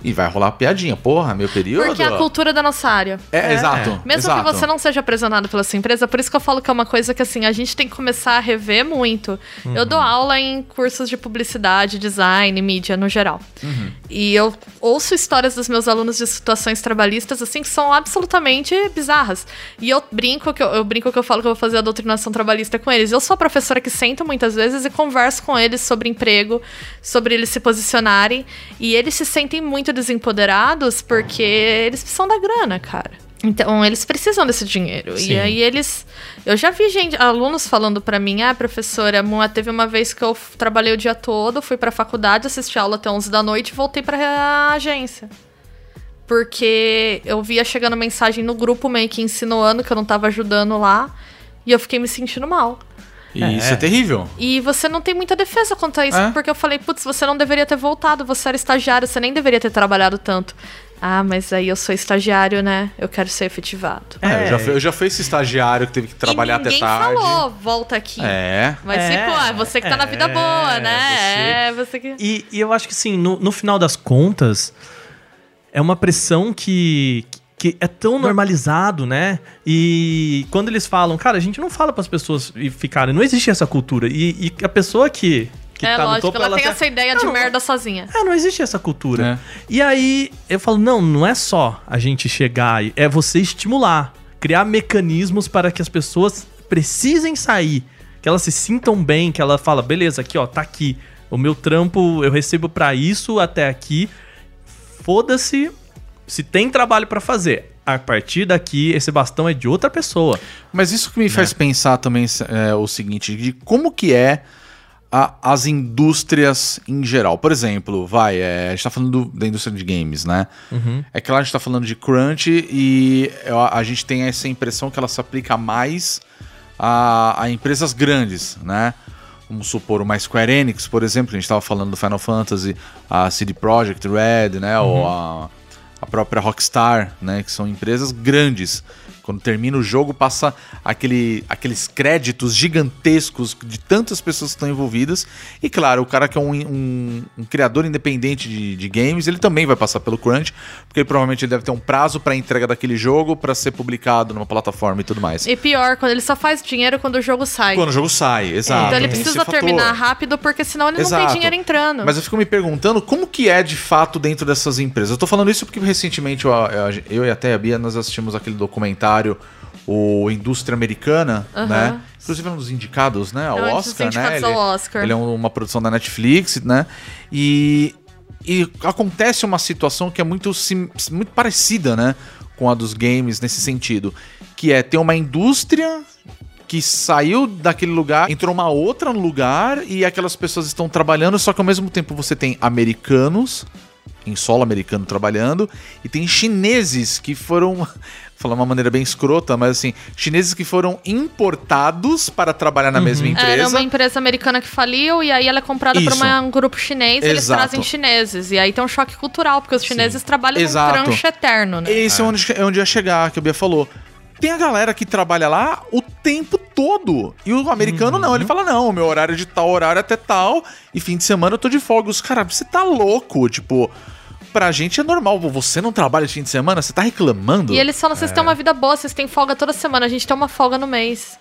e vai rolar piadinha. Porra, meu período. Porque é a cultura da nossa área. É, exato. Mesmo exato. que você não seja aprisionado pela sua empresa, por isso que eu falo que é uma coisa que assim, a gente tem que começar a rever muito. Eu dou aula em cursos de publicidade, design, mídia no geral. E eu ouço histórias dos meus alunos de situações trabalhistas assim que são absolutamente bizarras. E eu brinco que eu, eu brinco que eu falo que eu vou fazer a doutrinação trabalhista com eles. Eu sou a professora que sento muitas vezes e converso com eles sobre emprego, sobre eles se posicionarem, e eles se sentem muito desempoderados porque eles precisam da grana, cara. Então, eles precisam desse dinheiro. Sim. E aí eles. Eu já vi gente, alunos falando pra mim: ah, professora, teve uma vez que eu trabalhei o dia todo, fui pra faculdade, assisti aula até 11 da noite e voltei pra agência. Porque eu via chegando mensagem no grupo meio que insinuando que eu não tava ajudando lá. E eu fiquei me sentindo mal. E isso é terrível. E você não tem muita defesa quanto a isso, É? porque eu falei, putz, você não deveria ter voltado, você era estagiário, você nem deveria ter trabalhado tanto. Ah, mas aí eu sou estagiário, né? Eu quero ser efetivado. É, eu, já fui, eu já fui esse estagiário que teve que trabalhar ninguém até tarde. falou, volta aqui. É. Mas É, ficou, ah, você que tá na vida é, boa, né? É, você que. E, e eu acho que, assim, no, no final das contas, é uma pressão que, que é tão normalizado, né? E quando eles falam, cara, a gente não fala pras pessoas e ficarem, não existe essa cultura. E, e a pessoa que, que é tá lógico, no topo, ela, tem tá- essa ideia de Não, merda sozinha. É, não existe essa cultura. É. E aí eu falo, não, não é só a gente chegar, é você estimular, criar mecanismos para que as pessoas precisem sair, que elas se sintam bem, que ela fala, beleza, aqui ó, tá aqui. O meu trampo eu recebo pra isso até aqui. Foda-se se tem trabalho pra fazer. A partir daqui, esse bastão é de outra pessoa. Mas isso que me faz pensar também é, o seguinte, de como que é a- as indústrias em geral. Por exemplo, vai, é, a gente tá falando do- da indústria de games, né? É claro, a gente tá falando de crunch e eu- a gente tem essa impressão que ela se aplica mais a, a empresas grandes, né? Vamos supor uma Square Enix, por exemplo, que a gente estava falando do Final Fantasy, a CD Projekt Red, né? Ou a, a própria Rockstar, né? Que são empresas grandes. Quando termina o jogo, passa aquele, aqueles créditos gigantescos de tantas pessoas que estão envolvidas. E claro, o cara que é um, um- um criador independente de, de games, ele também vai passar pelo crunch, porque ele provavelmente ele deve ter um prazo para entrega daquele jogo para ser publicado numa plataforma e tudo mais. E pior, quando ele só faz dinheiro quando o jogo sai. Quando o jogo sai, exato. então ele precisa terminar rápido, porque senão ele não Exato. tem dinheiro entrando. Mas eu fico me perguntando como que é de fato dentro dessas empresas. Eu tô falando isso porque recentemente eu, eu- eu e até a Bia nós assistimos aquele documentário, o Indústria Americana, né? Inclusive é um dos indicados, né? Ao É um dos Oscar, né? indicados ao Oscar. ele é um- uma produção da Netflix, né? E, e acontece uma situação que é muito, sim- muito parecida, né? Com a dos games nesse sentido. Que é ter uma indústria que saiu daquele lugar, entrou uma outra no lugar e aquelas pessoas estão trabalhando, só que ao mesmo tempo você tem americanos em solo americano trabalhando e tem chineses que foram falar uma maneira bem escrota, mas assim, chineses que foram importados para trabalhar na mesma empresa. Era uma empresa americana que faliu e aí ela é comprada por Isso. uma- um grupo chinês e eles trazem chineses. E aí tem um choque cultural, porque os chineses trabalham Exato. num crunch eterno, né? Esse é onde, é onde ia chegar, que o Bia falou. Tem a galera que trabalha lá o tempo todo. E o americano não, ele fala: não, meu horário é de tal horário até tal, e fim de semana eu tô de folga. Os caras, você tá louco? Tipo, pra gente é normal. Você não trabalha de fim de semana? Você tá reclamando? E eles falam, vocês É. têm uma vida boa, vocês têm folga toda semana, a gente tem uma folga no mês.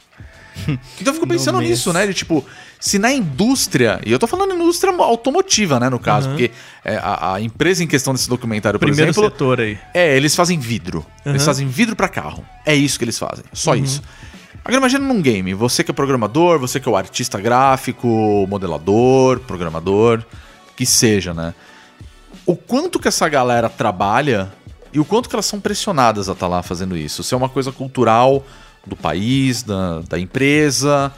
Então eu fico pensando mês. nisso, né? De tipo, se na indústria, e eu tô falando indústria automotiva, né, no caso, porque é, a, a empresa em questão desse documentário, por Primeiro exemplo, setor aí. é, eles fazem vidro. Eles fazem vidro pra carro. É isso que eles fazem. Só isso. Agora imagina num game, você que é programador, você que é o artista gráfico, modelador, programador, que seja, né? O quanto que essa galera trabalha e o quanto que elas são pressionadas a estar lá fazendo isso. Se é uma coisa cultural do país, da, da empresa,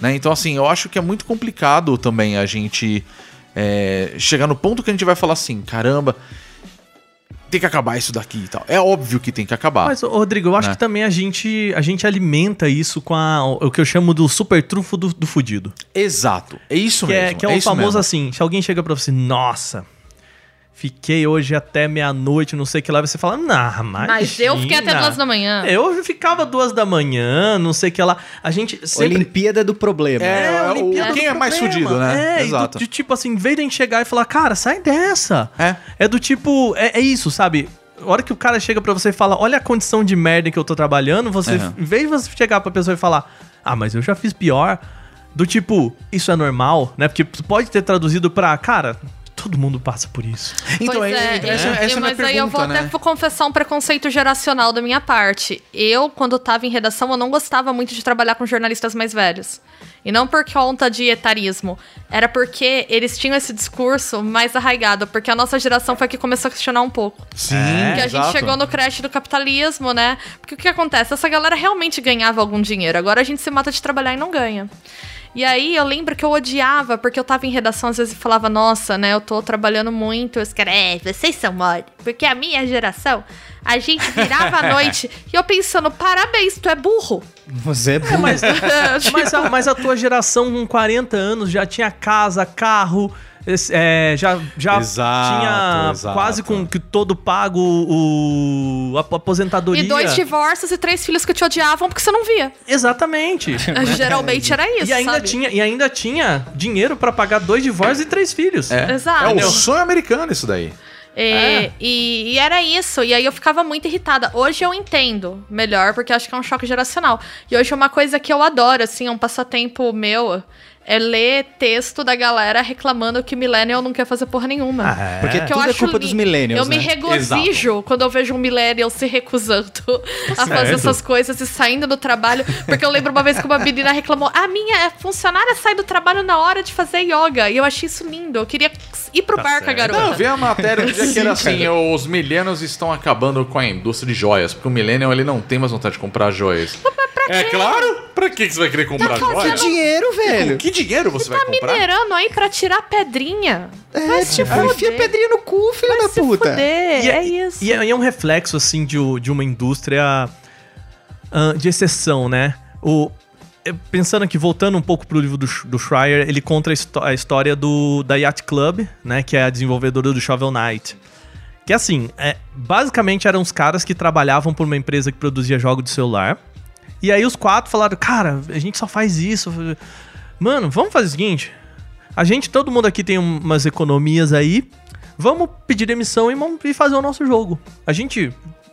né? Então, assim, eu acho que é muito complicado também a gente é, chegar no ponto que a gente vai falar assim, caramba, tem que acabar isso daqui e tal. É óbvio que tem que acabar. Mas, Rodrigo, eu acho Né? que também a gente, a gente alimenta isso com a- o que eu chamo do super trunfo do, do fudido. Exato. É isso Que mesmo. é, que é o isso famoso mesmo. assim, se alguém chega pra você, nossa, fiquei hoje até meia-noite, não sei o que lá, você fala, nah, mas. Mas eu fiquei até duas da manhã. Eu ficava duas da manhã, não sei o que lá. A gente sempre. Olimpíada do problema. É, o- Olimpíada quem do é mais fudido, né? É, e do- Exato. de tipo assim, em vez de a gente chegar e falar, cara, sai dessa. É. É do tipo, é, é isso, sabe? A hora que o cara chega pra você e fala, olha a condição de merda que eu tô trabalhando, você, Aham. em vez de você chegar pra pessoa e falar, ah, mas eu já fiz pior, do tipo, isso é normal, né? Porque pode ter traduzido pra, cara, todo mundo passa por isso. Então, Pois é, é, essa, e- essa é a minha mas aí eu vou pergunta, até né? vou confessar um preconceito geracional da minha parte. Eu, quando tava em redação, eu não gostava muito de trabalhar com jornalistas mais velhos. E não por conta de etarismo. Era porque eles tinham esse discurso mais arraigado. Porque a nossa geração foi a que começou a questionar um pouco. Sim, que a gente exato. chegou no crash do capitalismo, né? Porque o que acontece? Essa galera realmente ganhava algum dinheiro. Agora a gente se mata de trabalhar e não ganha. E aí eu lembro que eu odiava, porque eu tava em redação às vezes e falava, nossa, né, eu tô trabalhando muito. Os caras, é, vocês são mole. Porque a minha geração, a gente virava à noite e eu pensando, parabéns, tu é burro. Você é burro. Mas, Tipo, mas, a, mas a tua geração com 40 anos já tinha casa, carro, é, já, já Exato, tinha exato. quase com que todo pago o, a aposentadoria. E dois divórcios e três filhos que te odiavam porque você não via. Exatamente. Geralmente era isso, e, ainda sabe? tinha, e ainda tinha dinheiro pra pagar dois divórcios e três filhos. É. Exato. É o sonho americano isso daí. É, E, e era isso. E aí eu ficava muito irritada. Hoje eu entendo melhor, porque acho que é um choque geracional. E hoje é uma coisa que eu adoro, assim, é um passatempo meu. É ler texto da galera reclamando que millennial não quer fazer porra nenhuma. Ah, Porque Que eu tudo é acho culpa li- dos millennials, Eu me né? regozijo quando eu vejo um millennial se recusando a fazer Certo. essas coisas e saindo do trabalho. Porque eu lembro uma vez que uma menina reclamou: a minha funcionária sai do trabalho na hora de fazer yoga. E eu achei isso lindo. Eu queria ir pro bar com a garota. Não, eu vi a matéria do dia que era assim, os millennials estão acabando com a indústria de joias, porque o millennial ele não tem mais vontade de comprar joias. É claro! Pra que que você vai querer comprar Que joias? dinheiro, velho. Que dinheiro você vai comprar? Minerando aí pra tirar pedrinha. É, tipo, fuder. enfia pedrinha no cu, filho da Se puta. fuder, E é isso. E é, e é um reflexo, assim, de, de uma indústria ah, de exceção, né? O, é, pensando aqui, voltando um pouco pro livro do, do Schreier, ele conta a, a história do, da Yacht Club, né? Que é a desenvolvedora do Shovel Knight. Que assim, é, basicamente eram os caras que trabalhavam por uma empresa que produzia jogos de celular. E aí os quatro falaram, cara, a gente só faz isso. Mano, vamos fazer o seguinte. A gente, todo mundo aqui tem um- umas economias aí. Vamos pedir demissão e, e fazer o nosso jogo. A gente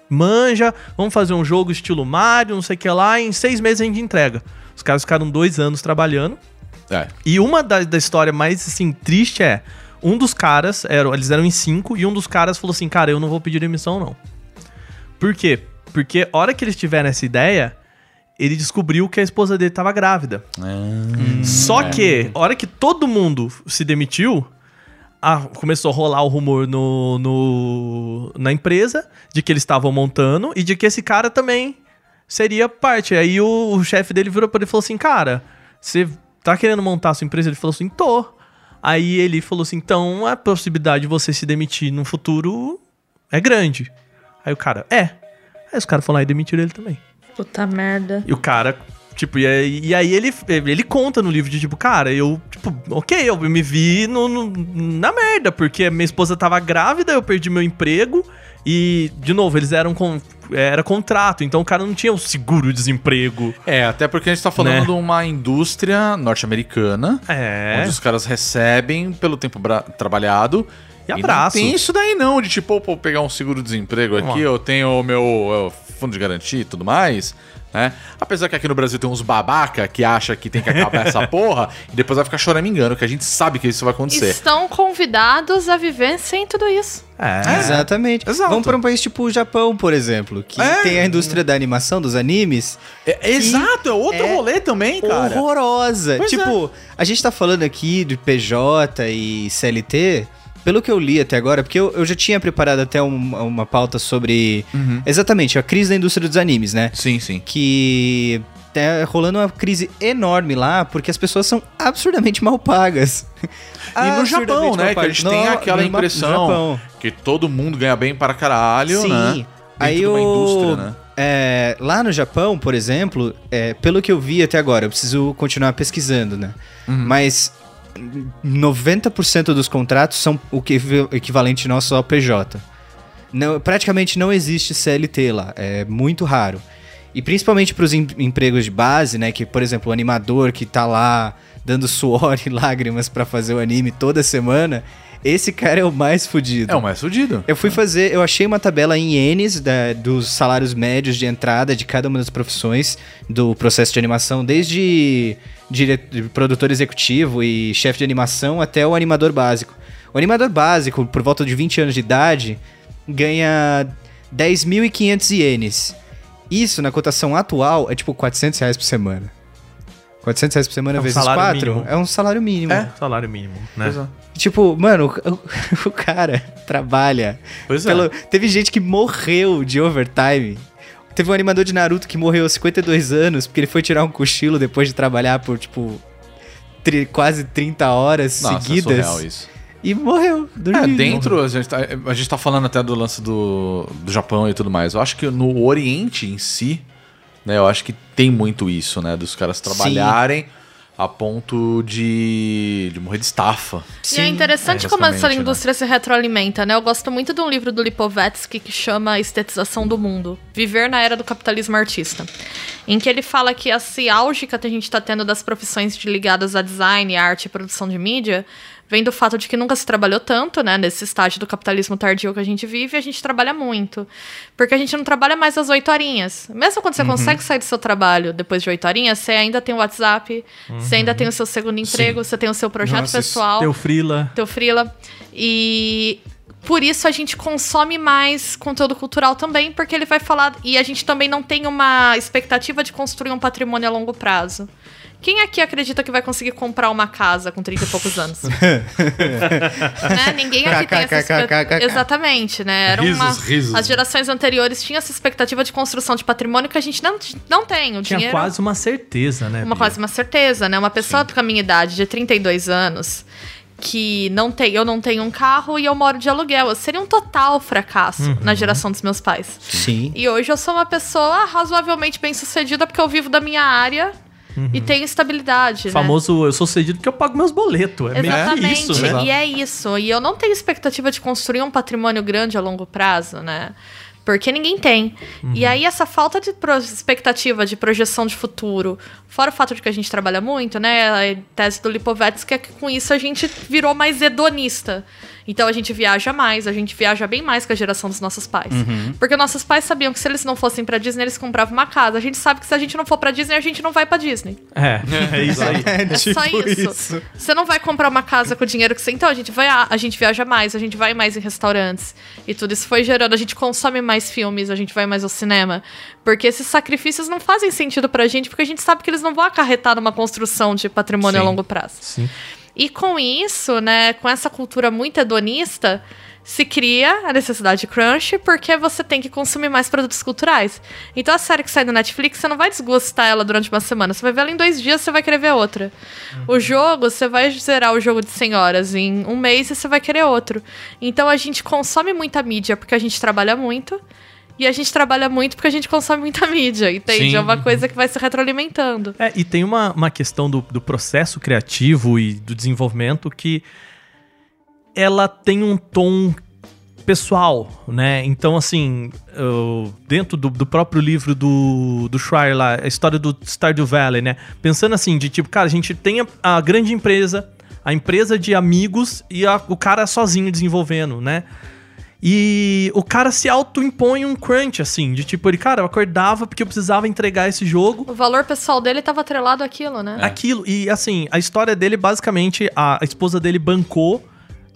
manja, vamos fazer um jogo estilo Mario, não sei o que lá, e em seis meses a gente entrega. Os caras ficaram dois anos trabalhando. É. E uma da, da história mais, assim, triste é... Um dos caras, eram, eles eram em cinco, e um dos caras falou assim, cara, eu não vou pedir demissão, não. Por quê? Porque a hora que eles tiveram essa ideia, ele descobriu que a esposa dele tava grávida. Só que, a hora que todo mundo se demitiu, ah, começou a rolar o rumor no, no- na empresa de que eles estavam montando e de que esse cara também seria parte. Aí o, o chefe dele virou pra ele e falou assim: Cara, você tá querendo montar a sua empresa? Ele falou assim: Tô. Aí ele falou assim: Então a possibilidade de você se demitir no futuro é grande. Aí o cara: É. Aí os caras foram lá e demitiram ele também. Puta merda. E o cara, tipo, e aí, e aí ele, ele conta no livro de tipo, cara, eu, tipo, ok, eu me vi no, no- na merda, porque minha esposa tava grávida, eu perdi meu emprego e, de novo, eles eram com. Era contrato, então o cara não tinha o seguro-desemprego. É, até porque a gente tá falando Né? de uma indústria norte-americana, É. onde os caras recebem pelo tempo trabalhado E abraço. não tem isso daí não, de tipo, pô, pegar um seguro-desemprego aqui, eu tenho o meu fundo de garantia e tudo mais, né? Apesar que aqui no Brasil tem uns babaca que acha que tem que acabar essa porra e depois vai ficar choramingando, que a gente sabe que isso vai acontecer. Estão convidados a viver sem tudo isso. É. Exatamente. Exato. Vamos para um país tipo o Japão, por exemplo, que É. tem a indústria da animação, dos animes, É, exato, é outro é rolê também, cara. horrorosa. Pois tipo, a gente tá falando aqui de PJ e CLT. Pelo que eu li até agora, porque eu, eu já tinha preparado até um- uma pauta sobre Uhum. exatamente a crise da indústria dos animes, né? Sim, sim. Que tá rolando uma crise enorme lá, porque as pessoas são absurdamente mal pagas. E no Japão, né? Que a gente tem aquela impressão que todo mundo ganha bem para caralho, né? Dentro Aí uma o... indústria, né? é, lá no Japão, por exemplo, é, pelo que eu vi até agora, eu preciso continuar pesquisando, né? Uhum. Mas 90% dos contratos são o que equivalente nosso ao PJ. Não, praticamente não existe CLT lá, é muito raro. E principalmente para os empregos de base, né? Que, por exemplo, o animador que tá lá dando suor e lágrimas para fazer o anime toda semana, esse cara é o mais fudido. É o mais fudido. Eu fui fazer, eu achei uma tabela em ienes da- dos salários médios de entrada de cada uma das profissões do processo de animação, desde dire- produtor executivo e chefe de animação até o animador básico. O animador básico, por volta de 20 anos de idade, ganha 10.500 ienes. Isso, na cotação atual, é tipo 400 reais por semana. 400 reais por semana É um vezes salário 4 mínimo. é um salário mínimo. Salário mínimo, né? Pois é. Tipo, mano, o, o cara trabalha. Pois é. pelo- Teve gente que morreu de overtime. Teve um animador de Naruto que morreu aos 52 anos porque ele foi tirar um cochilo depois de trabalhar por, tipo, tri- quase 30 horas Nossa, é seguidas. surreal isso. e morreu. É, jeito. dentro, a gente, tá, a gente tá falando até do lance do, do Japão e tudo mais. Eu acho que no Oriente em si, né, eu acho que tem muito isso, né? Dos caras trabalharem a ponto de, de morrer de estafa. E é interessante É, como essa né? indústria se retroalimenta, né? Eu gosto muito de um livro do Lipovetsky que chama A Estetização do Mundo. Viver na Era do Capitalismo Artista. Em que ele fala que esse auge que a gente tá tendo das profissões de- ligadas a design, arte e produção de mídia vem do fato de que nunca se trabalhou tanto, né? Nesse estágio do capitalismo tardio que a gente vive, a gente trabalha muito. Porque a gente não trabalha mais as oito horinhas. Mesmo quando você consegue sair do seu trabalho depois de oito horinhas, você ainda tem o WhatsApp, você ainda tem o seu segundo emprego, você tem o seu projeto Nossa, pessoal Teu frila. teu frila. E por isso a gente consome mais conteúdo cultural também, porque ele vai falar. E a gente também não tem uma expectativa de construir um patrimônio a longo prazo. Quem aqui acredita que vai conseguir comprar uma casa com 30 e poucos anos? né? Ninguém aqui tem essa expectativa. Exatamente, né? Era uma... Risos, risos. As gerações anteriores tinham essa expectativa de construção de patrimônio que a gente não, não tem. O Tinha dinheiro quase uma certeza, né? uma Bia? quase uma certeza, né? Uma pessoa com a minha idade de 32 anos que não tem, eu não tenho um carro e eu moro de aluguel. Eu seria um total fracasso na geração dos meus pais. Sim. E hoje eu sou uma pessoa razoavelmente bem sucedida porque eu vivo da minha área e tenho estabilidade. né? Famoso, eu sou cedido porque eu pago meus boletos. É meio que Exatamente. isso, né? E é isso. E eu não tenho expectativa de construir um patrimônio grande a longo prazo, né? Porque ninguém tem. E aí, essa falta de expectativa, de projeção de futuro, fora o fato de que a gente trabalha muito, né? A tese do Lipovetsky é que com isso a gente virou mais hedonista. Então a gente viaja mais, a gente viaja bem mais que a geração dos nossos pais. Porque nossos pais sabiam que se eles não fossem pra Disney, eles compravam uma casa. A gente sabe que se a gente não for pra Disney, a gente não vai pra Disney. É, é isso aí. É, só isso. Você não vai comprar uma casa com o dinheiro que você. Então, a gente vai. A gente viaja mais, a gente vai mais em restaurantes. E tudo isso foi gerando. A gente consome mais filmes, a gente vai mais ao cinema. Porque esses sacrifícios não fazem sentido pra gente, porque a gente sabe que eles não vão acarretar numa construção de patrimônio Sim. a longo prazo. Sim. E com isso, né, com essa cultura muito hedonista, se cria a necessidade de crunch porque você tem que consumir mais produtos culturais. Então a série que sai do Netflix, você não vai desgostar ela durante uma semana. Você vai ver ela em dois dias, você vai querer ver outra. O jogo, você vai zerar o jogo de 100 horas em um mês e você vai querer outro. Então a gente consome muita mídia porque a gente trabalha muito. E a gente trabalha muito porque a gente consome muita mídia, entende? Sim. É uma coisa que vai se retroalimentando. É, e tem uma, uma questão do, do processo criativo e do desenvolvimento que ela tem um tom pessoal, né? Então, assim, eu- dentro do, do próprio livro do, do Schreier lá, a história do Stardew Valley, né? Pensando assim, de tipo, cara, a gente tem a, a grande empresa, a empresa de amigos e a- o cara sozinho desenvolvendo, né? E o cara se auto-impõe um crunch, assim, de tipo, ele, cara, eu acordava porque eu precisava entregar esse jogo. O valor pessoal dele tava atrelado àquilo, né? Aquilo, e assim, a história dele, basicamente, a, a esposa dele bancou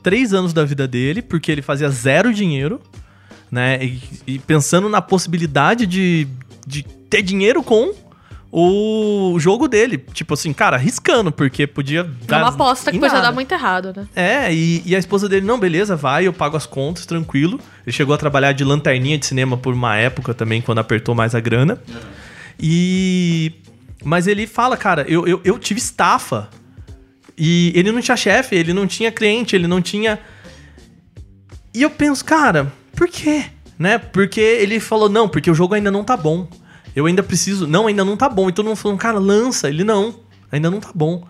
três anos da vida dele, porque ele fazia zero dinheiro, né? E, e pensando na possibilidade de, de ter dinheiro com o jogo dele. Tipo assim, cara, arriscando, porque podia É dar. uma aposta que podia dar muito errado, né? É, e, e a esposa dele, não, beleza, vai, eu pago as contas, tranquilo. Ele chegou a trabalhar de lanterninha de cinema por uma época também, quando apertou mais a grana. E. Mas ele fala, cara, eu, eu, eu tive estafa. E ele não tinha chefe, ele não tinha cliente, ele não tinha. E eu penso, cara, por quê? Né? Porque ele falou, não, porque o jogo ainda não tá bom. Eu ainda preciso. Não, ainda não tá bom. E todo mundo falou, cara, lança. Ele, não, ainda não tá bom.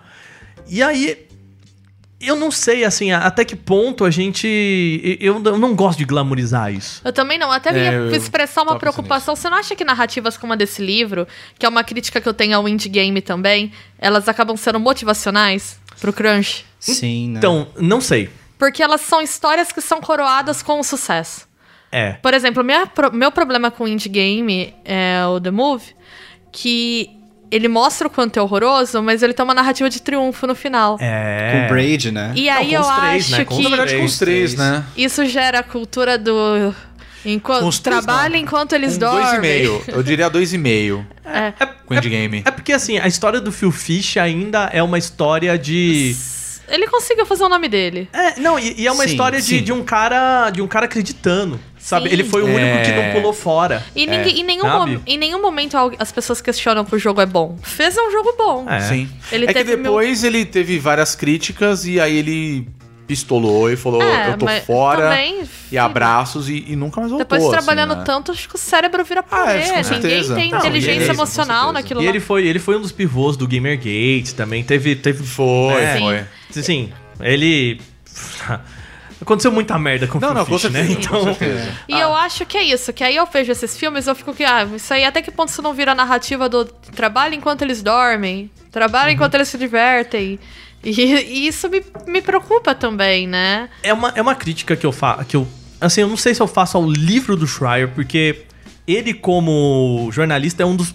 E aí, eu não sei, assim, até que ponto a gente. Eu, eu não gosto de glamorizar isso. Eu também não. Até É, ia eu expressar uma preocupação. Você não acha que narrativas como a desse livro, que é uma crítica que eu tenho ao indie game também, elas acabam sendo motivacionais pro crunch? Sim, né? Então, não sei. Porque elas são histórias que são coroadas com o sucesso. É. Por exemplo, minha meu problema com o indie game é o The Move, que ele mostra o quanto é horroroso, mas ele tem uma narrativa de triunfo no final. É. Com o Braid, né? E aí com eu os três, acho né? Com os que Na verdade, com os três, né? isso gera a cultura do. Enquanto, três, trabalha não. enquanto eles Um dormem. dois e meio. Eu diria dois e meio É. com indie game. É porque, assim, a história do Phil Fish ainda é uma história de. Ele conseguiu fazer o nome dele. É, não, e, e é uma Sim, história de, de um cara de um cara acreditando, sabe? Sim. Ele foi o único É. que não pulou fora. E ninguém- em, nenhum em nenhum momento as pessoas questionam que o jogo é bom. Fez um jogo bom. É. Sim. Ele é que teve depois ele teve várias críticas e aí ele pistolou e falou: É, Eu tô fora. também, E abraços e, e nunca mais voltou. Depois trabalhando assim, né? tanto, acho que o cérebro vira Ah, poder. isso com Ninguém certeza. tem Não, inteligência emocional naquilo E lá. ele foi, ele foi um dos pivôs do Gamergate também. Teve. teve Foi, É. foi. Sim, ele. Aconteceu muita merda com o Não, não, com Fish, né? Então. com certeza. E eu acho que é isso, que aí eu vejo esses filmes, eu fico que, ah, isso aí até que ponto isso não vira a narrativa do trabalho enquanto eles dormem, trabalho Uhum. enquanto eles se divertem. E, e isso me, me preocupa também, né? É uma, é uma crítica que eu faço. Que eu, assim, eu não sei se eu faço ao livro do Schreier, porque ele, como jornalista, é um dos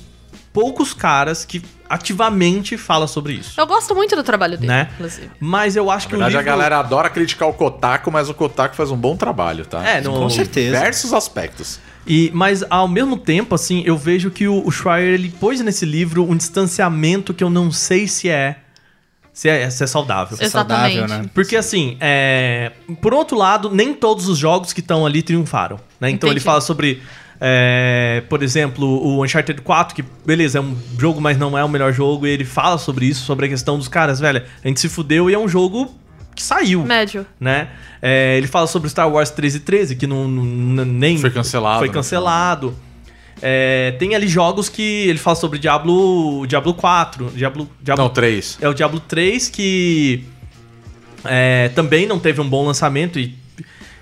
poucos caras que ativamente fala sobre isso. Eu gosto muito do trabalho dele, Né? inclusive. Mas eu acho Na que o verdade, livro... a galera adora criticar o Kotaku, mas o Kotaku faz um bom trabalho, tá? É, no... Com certeza. Diversos aspectos. E, mas ao mesmo tempo, assim, eu vejo que o, o Schreier, ele pôs nesse livro um distanciamento que eu não sei se é se é, se é saudável. Exatamente. saudável, né? Porque assim, é... por outro lado, nem todos os jogos que estão ali triunfaram, né? Então ele Entendi. fala sobre, é, por exemplo, o Uncharted 4, que beleza, é um jogo, mas não é o melhor jogo, e ele fala sobre isso, sobre a questão dos caras, velho, a gente se fudeu e é um jogo que saiu, Médio. né? É, ele fala sobre Star Wars 13 e 13, que não, não- nem Foi cancelado, Foi né? cancelado. É, tem ali jogos que ele fala sobre Diablo, Diablo 4, Diablo, Diablo Não, três. é o Diablo 3 que é, também não teve um bom lançamento e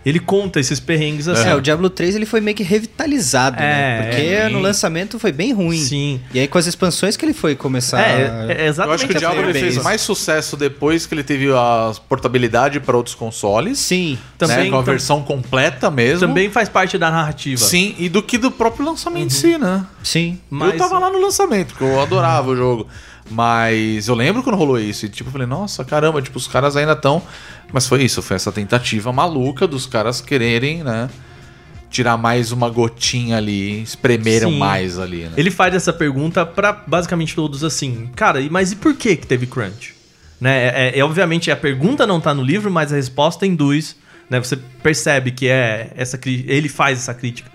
ele conta esses perrengues assim. É, o Diablo 3 ele foi meio que revitalizado, É, né? Porque é. no lançamento foi bem ruim. Sim. E aí com as expansões que ele foi começar. É, é Eu exatamente acho que o assim. Diablo Parabéns. fez mais sucesso depois que ele teve a portabilidade para outros consoles. Sim. Também- né, com a tam- versão completa mesmo. Também faz parte da narrativa. Sim, e do que do próprio lançamento em si, né? Sim. Mas- Eu tava lá no lançamento, porque eu adorava o jogo. Mas eu lembro quando rolou isso. E tipo, eu falei, nossa, caramba, tipo, os caras ainda estão. Mas foi isso, foi essa tentativa maluca dos caras quererem, né? Tirar mais uma gotinha ali, espremeram Sim. mais ali, né? Ele faz essa pergunta pra basicamente todos assim, cara, e- mas e por que que teve crunch? Né? É, é- é, obviamente a pergunta não tá no livro, mas a resposta induz, né? Você percebe que é essa ele faz essa crítica.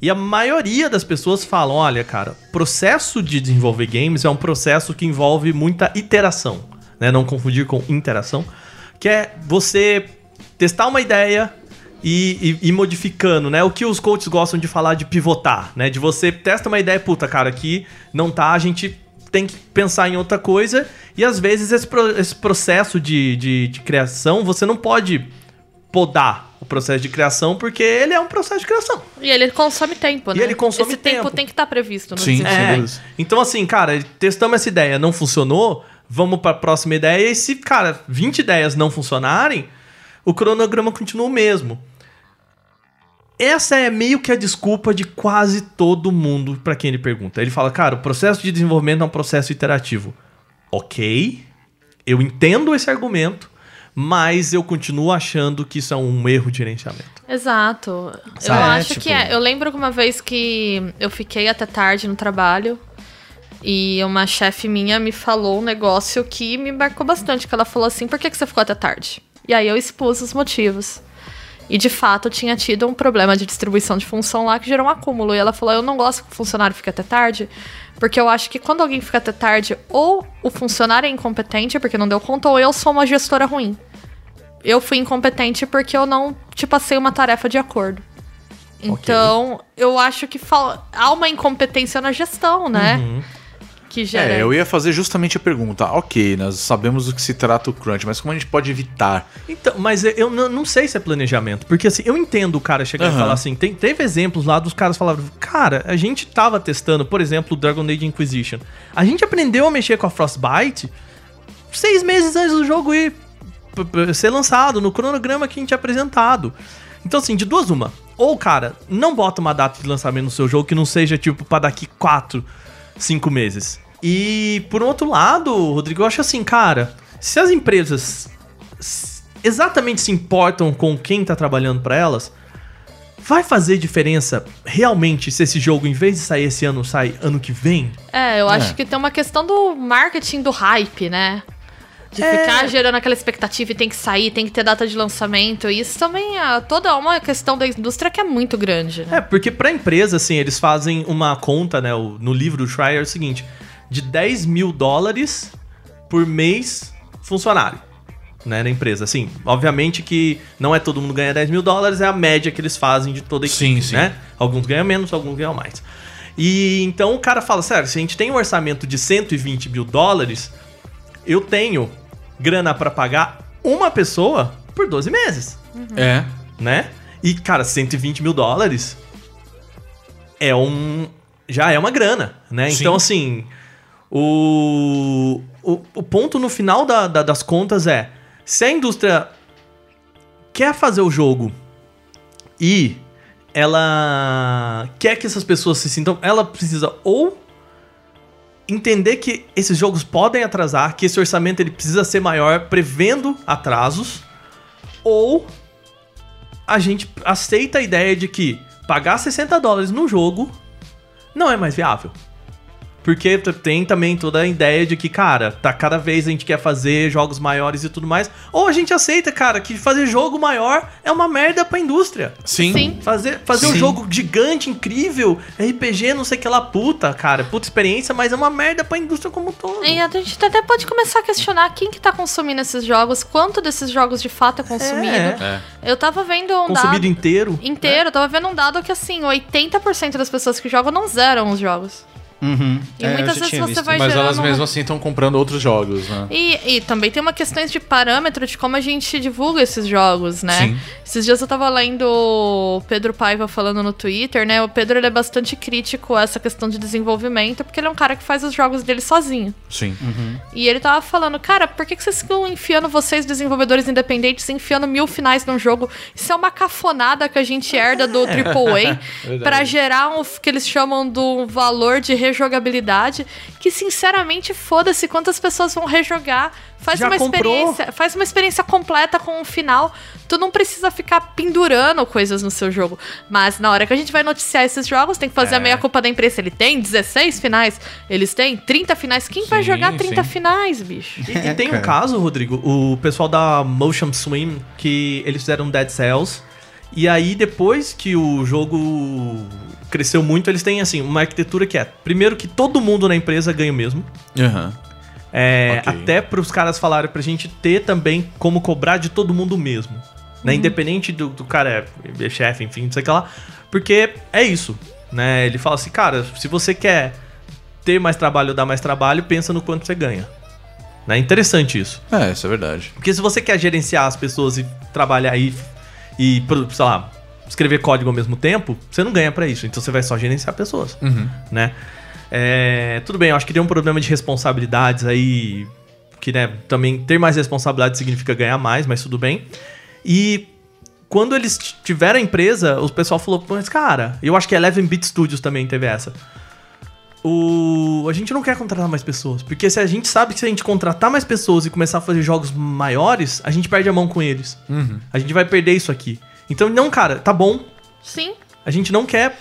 E a maioria das pessoas falam, olha, cara, processo de desenvolver games é um processo que envolve muita iteração, né? Não confundir com interação, que é você testar uma ideia, e, e- e modificando, né? O que os coaches gostam de falar de pivotar, né? De você testa uma ideia, puta, cara, aqui não tá, a gente tem que pensar em outra coisa. E às vezes esse, pro- esse processo de, de, de criação, você não pode podar processo de criação, porque ele é um processo de criação. E ele consome tempo, né? ele consome Esse tempo, tempo. tem que estar previsto no Sim, desenvolvimento. sim. É. Então, assim, cara, testamos essa ideia, não funcionou. vamos pra próxima ideia. E se, cara, 20 ideias não funcionarem, o cronograma continua o mesmo. Essa é meio que a desculpa de quase todo mundo pra quem ele pergunta. Ele fala, cara, o processo de desenvolvimento é um processo iterativo. Ok, eu entendo esse argumento, mas eu continuo achando que isso é um erro de gerenciamento. Exato. Eu Sabe? acho Tipo- que é. Eu lembro que uma vez que eu fiquei até tarde no trabalho e uma chefe minha me falou um negócio que me marcou bastante. Que ela falou assim: por que, que você ficou até tarde? E aí eu expus os motivos. E de fato tinha tido um problema de distribuição de função lá que gerou um acúmulo. E ela falou: eu não gosto que o funcionário fique até tarde, porque eu acho que quando alguém fica até tarde, ou o funcionário é incompetente porque não deu conta, ou eu sou uma gestora ruim. Eu fui incompetente porque eu não te passei uma tarefa de acordo. Então, eu acho que fal- há uma incompetência na gestão, né? Uhum. Que gera. É, eu ia fazer justamente a pergunta. Ok, nós sabemos do que se trata o crunch, mas como a gente pode evitar? Então, mas eu- eu não sei se é planejamento. Porque assim, eu entendo o cara chegar e Aham. falar assim. Tem, teve exemplos lá dos caras falando, cara, a gente tava testando, por exemplo, o Dragon Age Inquisition. A gente aprendeu a mexer com a Frostbite seis meses antes do jogo ir ser lançado, no cronograma que a gente tinha apresentado. Então, assim, de duas uma. Ou, cara, não bota uma data de lançamento no seu jogo que não seja, tipo, pra daqui quatro, cinco meses. E, por outro lado, Rodrigo, eu acho assim, cara, se as empresas exatamente se importam com quem tá trabalhando pra elas, vai fazer diferença realmente se esse jogo, em vez de sair esse ano, sai ano que vem? É, eu acho É. que tem uma questão do marketing do hype, né? De É. ficar gerando aquela expectativa e tem que sair, tem que ter data de lançamento. E isso também é toda uma questão da indústria que é muito grande, né? É, porque pra empresa, assim, eles fazem uma conta, né? No livro do Schreier é o seguinte: de 10 mil dólares por mês funcionário. Né, na empresa. Assim, obviamente que não é todo mundo ganha 10 mil dólares, é a média que eles fazem de toda a equipe, Sim, sim. né? Alguns ganham menos, alguns ganham mais. E então o cara fala, sério, se a gente tem um orçamento de 120 mil dólares, eu tenho grana pra pagar uma pessoa por 12 meses É. né? E, cara, 120 mil dólares é um. Já é uma grana, né? Sim. Então, assim. O, o, o ponto no final da- da- das contas é: se a indústria quer fazer o jogo e ela quer que essas pessoas se sintam. Ela precisa ou entender que esses jogos podem atrasar, que esse orçamento ele precisa ser maior, prevendo atrasos, ou a gente aceita a ideia de que pagar 60 dólares no jogo não é mais viável. Porque tem também toda a ideia de que, cara, tá cada vez a gente quer fazer jogos maiores e tudo mais. Ou a gente aceita, cara, que fazer jogo maior é uma merda pra indústria. Sim. Sim. Fazer, fazer um Sim. jogo gigante, incrível, RPG, não sei o que lá, puta, cara, puta experiência, mas é uma merda pra indústria como um todo. E a gente até pode começar a questionar quem que tá consumindo esses jogos, quanto desses jogos de fato é consumido. É. É. Eu tava vendo um Consumido dado... inteiro. Inteiro, eu tava vendo um dado que assim, 80% das pessoas que jogam não zeram os jogos. Uhum. E É, muitas vezes você visto. vai Mas elas gerando mesmo assim estão comprando outros jogos, né? E, e também tem uma questão de parâmetro de como a gente divulga esses jogos, né? Sim. Esses dias eu tava lendo o Pedro Paiva falando no Twitter, né? O Pedro ele é bastante crítico a essa questão de desenvolvimento, porque ele é um cara que faz os jogos dele sozinho. Sim. E ele tava falando, cara, por que, que vocês ficam enfiando vocês, desenvolvedores independentes, enfiando mil finais num jogo? Isso é uma cafonada que a gente herda do AAA pra gerar um que eles chamam do valor de rejogabilidade, que sinceramente foda-se quantas pessoas vão rejogar. Faz Já uma comprou? experiência, faz uma experiência completa com um final. Tu não precisa ficar pendurando coisas no seu jogo. Mas na hora que a gente vai noticiar esses jogos, tem que fazer É. a meia culpa da imprensa. Ele tem 16 finais, eles têm 30 finais. Quem vai Sim, jogar 30 sim. finais, bicho? E, e tem um caso, Rodrigo, o pessoal da Motion Swim, que eles fizeram Dead Cells, e aí depois que o jogo cresceu muito, eles têm, assim, uma arquitetura que é, primeiro que todo mundo na empresa ganha o mesmo, Aham. é, Ok. até para os caras falarem pra gente ter também como cobrar de todo mundo o mesmo, né, independente do, do cara é, é chefe, enfim, não sei o que lá, porque é isso, né, ele fala assim, cara, se você quer ter mais trabalho ou dar mais trabalho, pensa no quanto você ganha. Né? Interessante isso. É, isso é verdade. Porque se você quer gerenciar as pessoas e trabalhar aí e, pro- sei lá, escrever código ao mesmo tempo, você não ganha pra isso. Então você vai só gerenciar pessoas, Uhum. né? É, tudo bem, eu acho que tem um problema de responsabilidades aí que né, também ter mais responsabilidade significa ganhar mais, mas tudo bem. E quando eles tiveram a empresa, o pessoal falou, mas cara, eu acho que a Eleven Beat Studios também teve essa. O... A gente não quer contratar mais pessoas, porque se a gente sabe que se a gente contratar mais pessoas e começar a fazer jogos maiores, a gente perde a mão com eles. A gente vai perder isso aqui. Então, não, cara, tá bom. Sim. A gente não quer,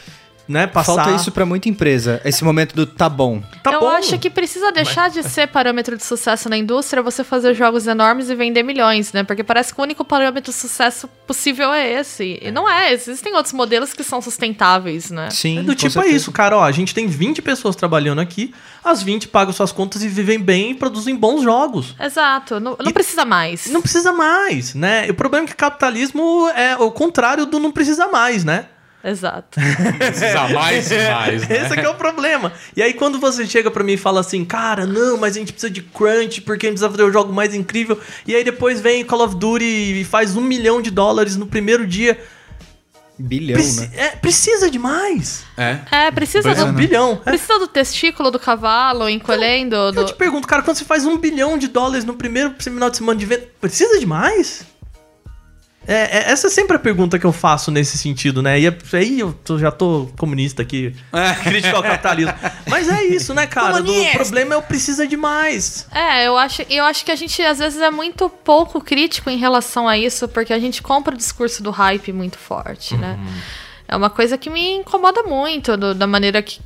né, passar... Falta isso pra muita empresa. Esse momento do tá bom. Tá eu bom. acho que precisa deixar de ser parâmetro de sucesso na indústria você fazer jogos enormes e vender milhões, né? Porque parece que o único parâmetro de sucesso possível é esse. E não é. Existem outros modelos que são sustentáveis, né? Sim. É do tipo é certeza. isso, cara, ó, a gente tem 20 pessoas trabalhando aqui, as 20 pagam suas contas e vivem bem e produzem bons jogos. Exato. Não, não precisa mais. Não precisa mais, né? E o problema é que capitalismo é o contrário do não precisa mais, né? Exato. Precisa mais e mais, né? Esse aqui é o problema. E aí quando você chega pra mim e fala assim, cara, não, mas a gente precisa de crunch porque a gente precisa fazer o jogo mais incrível. E aí depois vem Call of Duty e faz um milhão de dólares no primeiro dia. Bilhão, Preci- né? é, precisa de mais. É. É, precisa É do, um bilhão. É. precisa do testículo do cavalo encolhendo. Eu do... te pergunto, cara, quando você faz um bilhão de dólares no primeiro final de semana de venda, precisa de mais? É, é- essa é sempre a pergunta que eu faço nesse sentido, né? E é- aí eu tô- já tô comunista aqui, crítico ao capitalismo. Mas é isso, né, cara? Do- O problema é o precisa de mais. É, eu acho, eu acho que a gente às vezes é muito pouco crítico em relação a isso, porque a gente compra o discurso do hype muito forte, né? É uma coisa que me incomoda muito, do- da maneira que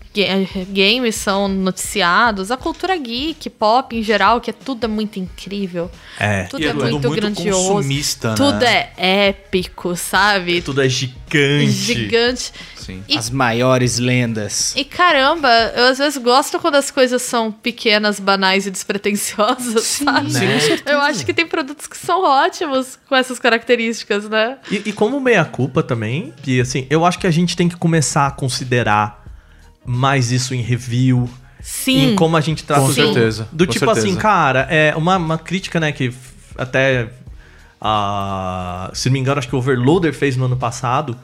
games são noticiados, a cultura geek, pop em geral, que é tudo é muito incrível. É. Tudo E é é, tudo muito, muito grandioso. consumista, né? Tudo é épico, sabe? Tudo é gigante. Gigante. Sim. E- As maiores lendas. E caramba, eu às vezes gosto quando as coisas são pequenas, banais e despretensiosas, sabe? Né? Eu acho que tem produtos que são ótimos com essas características, né? E, e como meia-culpa também, que assim, eu acho que a gente tem que começar a considerar mais isso em review, Sim. em como a gente trata Com o jogo. certeza, Do com tipo certeza. assim, cara, é uma, uma crítica, né, que até. ah, se não me engano, acho que o Overloader fez no ano passado.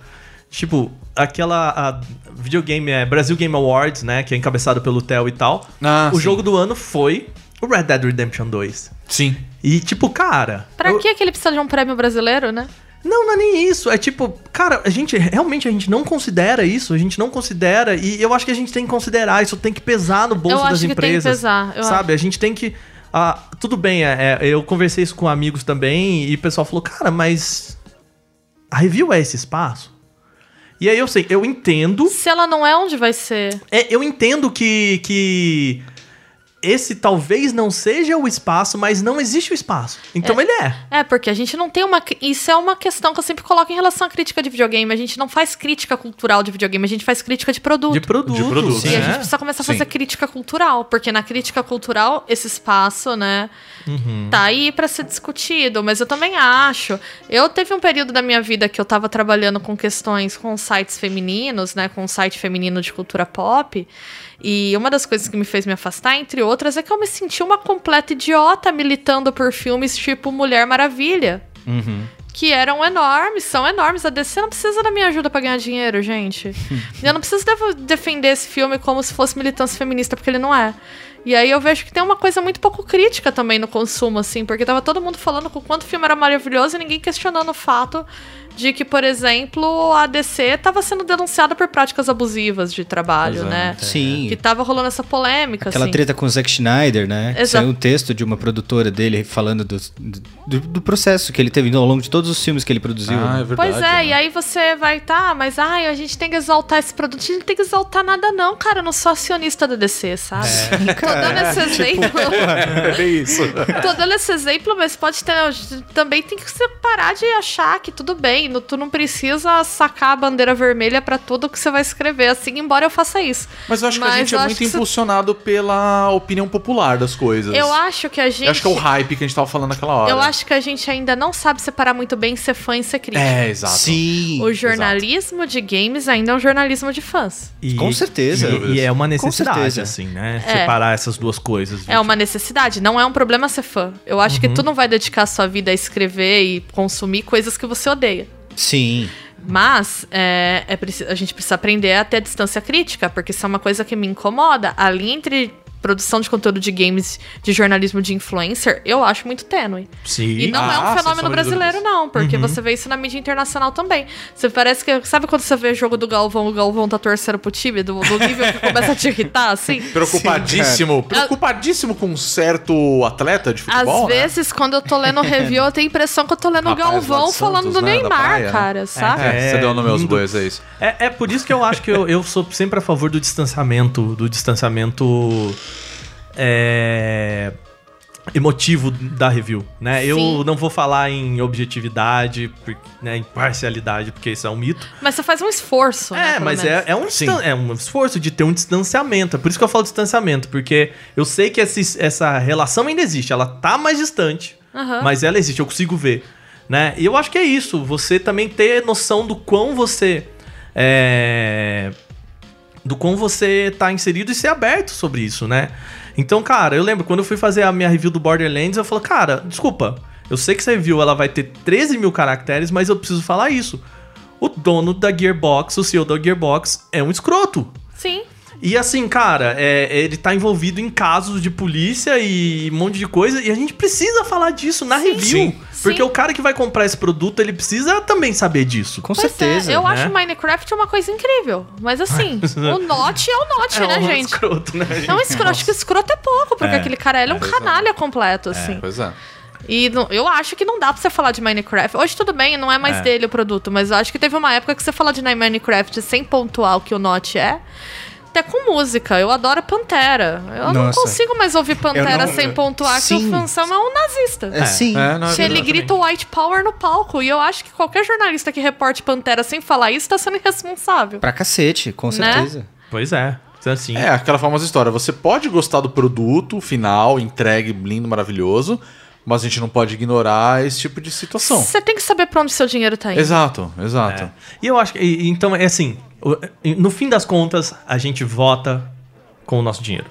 Tipo, aquela. A videogame é Brasil Game Awards, né? Que é encabeçado pelo Theo e tal. Ah, o sim. jogo do ano foi o Red Dead Redemption 2. Sim. E, tipo, cara. Pra eu- que que ele precisa de um prêmio brasileiro, né? Não, não é nem isso. É tipo, cara, a gente realmente a gente não considera isso, a gente não considera e eu acho que a gente tem que considerar, isso tem que pesar no bolso Eu das acho que tem que empresas. pesar, eu sabe? A gente tem que ah, tudo bem, é, é, eu conversei isso com amigos também e o pessoal falou, cara, mas a review é esse espaço? E aí eu sei, eu entendo, Se ela não é, onde vai ser? é, eu entendo que, que esse talvez não seja o espaço, mas não existe o espaço. Então ele é. É, porque a gente não tem uma. Isso é uma questão que eu sempre coloco em relação à crítica de videogame. A gente não faz crítica cultural de videogame, a gente faz crítica de produto. De produto. De produto, E a né? gente precisa começar a Sim. fazer crítica cultural, porque na crítica cultural esse espaço, né, tá aí pra ser discutido, mas eu também acho. Eu teve um período da minha vida que eu tava trabalhando com questões com sites femininos, né, com um site feminino de cultura pop, e uma das coisas que me fez me afastar, entre outras, é que eu me senti uma completa idiota militando por filmes tipo Mulher Maravilha. Que eram enormes, são enormes. A DC não precisa da minha ajuda pra ganhar dinheiro, gente. eu não preciso devo- defender esse filme como se fosse militância feminista, porque ele não é. E aí eu vejo que tem uma coisa muito pouco crítica também no consumo, assim, porque tava todo mundo falando com o quanto o filme era maravilhoso e ninguém questionando o fato de que, por exemplo, a DC tava sendo denunciada por práticas abusivas de trabalho, Pois é, né? Sim. Que tava rolando essa polêmica, Aquela assim. treta com o Zack Schneider, né? Exato. Saiu um texto de uma produtora dele falando do, do, do processo que ele teve ao longo de todos os filmes que ele produziu. Ah, é verdade. Pois é, né? e aí você vai, tá, mas ai, a gente tem que exaltar esse produto. A gente não tem que exaltar nada, não, cara. Eu não sou acionista da DC, sabe? Tô dando esse exemplo. É bem isso. Tô dando esse exemplo, mas pode ter. Também tem que parar de achar que tudo bem. No- Tu não precisa sacar a bandeira vermelha pra tudo que você vai escrever, assim, embora eu faça isso. Mas eu acho que a Mas gente é muito você- impulsionado pela opinião popular das coisas. Eu acho que a gente. Eu acho que é o hype que a gente tava falando naquela hora. Eu acho que a gente ainda não sabe separar muito bem ser fã e ser crítico. É, exato. Sim. O jornalismo de games ainda é um jornalismo de fãs. E- Com certeza. E, e é uma necessidade, assim, né? É. Separar essas duas coisas. É uma necessidade, não é um problema ser fã. Eu acho que tu não vai dedicar a sua vida a escrever e consumir coisas que você odeia. Sim. Mas é, é a gente precisa aprender a ter distância crítica, porque isso é uma coisa que me incomoda. A linha entre produção de conteúdo de games, de jornalismo de influencer, eu acho muito tênue. Sim. E não é Ah, um sem fenômeno brasileiro, não, porque Uhum. você vê isso na mídia internacional também. Você parece que. Sabe quando você vê jogo do Galvão, o Galvão tá torcendo pro time, do, do nível que começa a te irritar, assim? Preocupadíssimo. preocupadíssimo com um certo atleta de Às futebol, né? vezes, quando eu tô lendo review, eu tenho a impressão que eu tô lendo o Galvão de falando Santos, do né, Neymar, praia, né? cara, sabe? É, você deu o nome aos lindo. bois, é isso. É, é por isso que eu acho que eu, eu sou sempre a favor do distanciamento, do distanciamento é, emotivo da review, né? Eu Sim. não vou falar em objetividade, né, em parcialidade, porque isso é um mito. Mas você faz um esforço, né? É, pelo mas é, é, um é um esforço de ter um distanciamento. É por isso que eu falo distanciamento, porque eu sei que esse- essa relação ainda existe. Ela tá mais distante, Aham. mas ela existe, eu consigo ver. Né? E eu acho que é isso. Você também ter noção do quão você. É, do quão você tá inserido e ser aberto sobre isso, né? Então, cara, eu lembro quando eu fui fazer a minha review do Borderlands, eu falei, cara, desculpa, eu sei que essa review ela vai ter 13 mil caracteres, mas eu preciso falar isso. O dono da Gearbox, o CEO da Gearbox, é um escroto. Sim. E assim, cara, é, ele tá envolvido em casos de polícia e um monte de coisa, e a gente precisa falar disso na review. Sim. Porque Sim. o cara que vai comprar esse produto, ele precisa também saber disso. Com Pois certeza. é, eu né? acho Minecraft uma coisa incrível. Mas assim, o Note é o Note, né, um gente? escroto, né, gente? Não, escroto, acho que escroto é pouco, porque É. aquele cara ele é um canalha completo, assim. Pois é. E não- eu acho que não dá pra você falar de Minecraft. Hoje tudo bem, não é mais É. dele o produto, mas eu acho que teve uma época que você fala de Minecraft sem pontuar o que o Note é. Até com música. Eu adoro Pantera. Eu não Nossa. consigo mais ouvir Pantera não- sem pontuar que Sim. o Fansão é um nazista. É, sim. É, não, é Se ele grita white power no palco. E eu acho que qualquer jornalista que reporte Pantera sem falar isso tá sendo irresponsável. Pra cacete, com Né? certeza. Pois é. Então, assim, É, aquela famosa história. Você pode gostar do produto final, entregue, lindo, maravilhoso, mas a gente não pode ignorar esse tipo de situação. Você tem que saber pra onde seu dinheiro tá indo. Exato, exato. É. E eu acho que. e- Então, é assim. No fim das contas, a gente vota com o nosso dinheiro.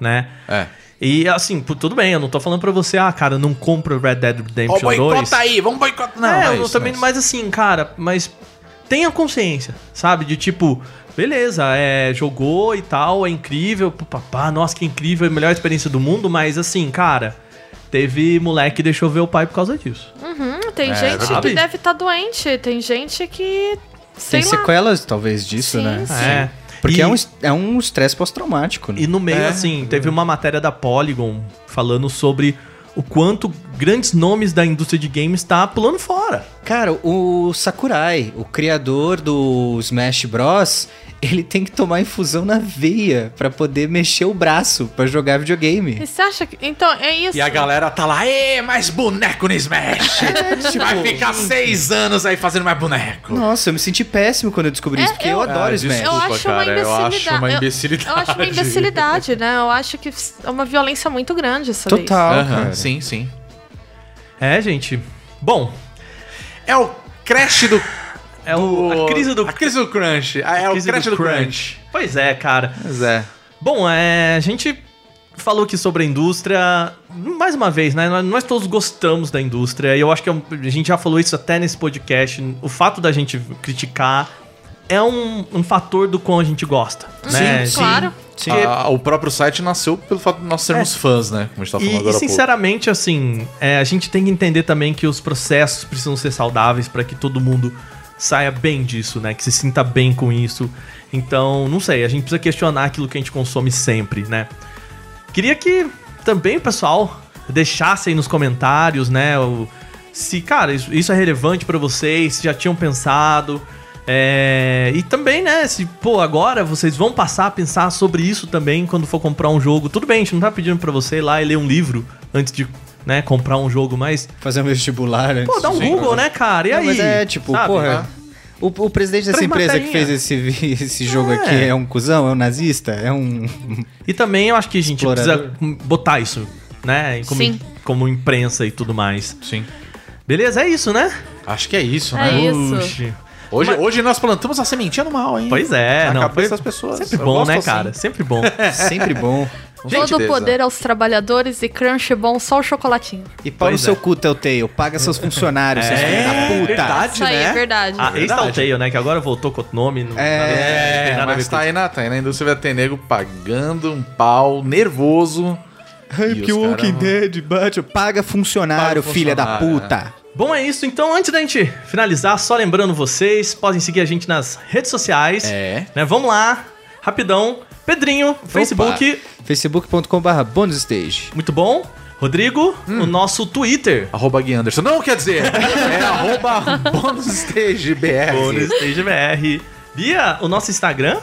Né? É. E assim, tudo bem, eu não tô falando pra você, ah, cara, não compra o Red Dead Redemption 2. boicota aí, vamos boicotar. Não, é, não eu isso, também, não é mas assim, cara, mas tenha consciência, sabe? De tipo, beleza, é, jogou e tal, é incrível, papá, nossa, que incrível, é a melhor experiência do mundo, mas assim, cara, teve moleque que deixou ver o pai por causa disso. Hum, tem É, gente sabe? que deve estar doente. Tem gente que. Sei Tem lá. sequelas, talvez, disso, Sim, né? sim. É. Porque E- é um é um estresse pós-traumático, né? E no meio, É. assim, teve uma matéria da Polygon falando sobre o quanto grandes nomes da indústria de games tá pulando fora. Cara, o Sakurai, o criador do Smash Bros, ele tem que tomar infusão na veia pra poder mexer o braço pra jogar videogame. E você acha que. Então, é isso. E a galera tá lá, ê, mais boneco no Smash. Vai ficar seis anos aí fazendo mais boneco. Nossa, eu me senti péssimo quando eu descobri É, isso, porque eu, eu- adoro Ah, Smash. Eu Desculpa, acho uma cara, eu imbecilidade. acho uma Eu- imbecilidade. Eu, acho uma imbecilidade, né? Eu acho que é uma violência muito grande isso daí. Total, cara. sim, sim. É, gente. Bom, É o crash do. É o, a crise do. A crise do crunch. Ah, É o crise crash do, crunch. Pois é, cara. Pois é. Bom, é, a gente falou aqui sobre a indústria. Mais uma vez, né? Nós, todos gostamos da indústria. E eu acho que é a gente já falou isso até nesse podcast. O fato da gente criticar é um, um fator do quão a gente gosta. né? Sim, claro. Sim. Ah, o próprio site nasceu pelo fato de nós sermos fãs, né? Como a gente tá falando E, agora e há pouco. sinceramente, assim, é, a gente tem que entender também que os processos precisam ser saudáveis para que todo mundo saia bem disso, né? Que se sinta bem com isso. Então, não sei, a gente precisa questionar aquilo que a gente consome sempre, né? Queria que também, pessoal, deixasse aí nos comentários, né? o- se, cara, isso, isso é relevante pra vocês, se já tinham pensado. É, e também, né, se, pô, agora vocês vão passar a pensar sobre isso também quando for comprar um jogo. Tudo bem, a gente não tá pedindo pra você ir lá e ler um livro antes de, né, comprar um jogo, mas, Fazer um vestibular antes. pô, dá um Google, né, cara? E Não, aí? mas é, tipo, Sabe? porra. O, o presidente dessa Três empresa que fez esse, esse jogo É. aqui é um cuzão? É um nazista? É um. E também eu acho que a gente Explorador. precisa botar isso, né, como, Sim. como imprensa e tudo mais. Sim. Beleza? É isso, né? Acho que é isso, É né? isso. Puxa. Hoje, Mas- hoje nós plantamos a sementinha do mal, hein? Pois é, Na não. cabeça foi- das pessoas. Sempre bom, né, assim. cara? Sempre bom. Sempre bom. Todo Gentileza. poder aos trabalhadores e crunch bom, só o chocolatinho. E pau no seu é. cu, Telltale. Paga seus funcionários, seus filhos da puta. verdade. Isso aí, né? é verdade. Ah, Verdade. ex-Telltale, né? Que agora voltou com outro nome. Não, É, não mas tá aí, na, tá aí na indústria vai ter nego pagando um pau, nervoso. Ai, E porque o Walking Dead bate. Paga funcionário, Paga filha da funcionário, puta. Bom, é isso. Então, antes da gente finalizar, só lembrando vocês, podem seguir a gente nas redes sociais. É. Né? Vamos lá, rapidão. Pedrinho, Facebook, Facebook.com.br bonusstage. muito bom. Rodrigo, Hum. o nosso Twitter. Arroba Gui Anderson. Não, quer dizer, é arroba BonusStageBR. BonusStageBR. Bia, o nosso Instagram.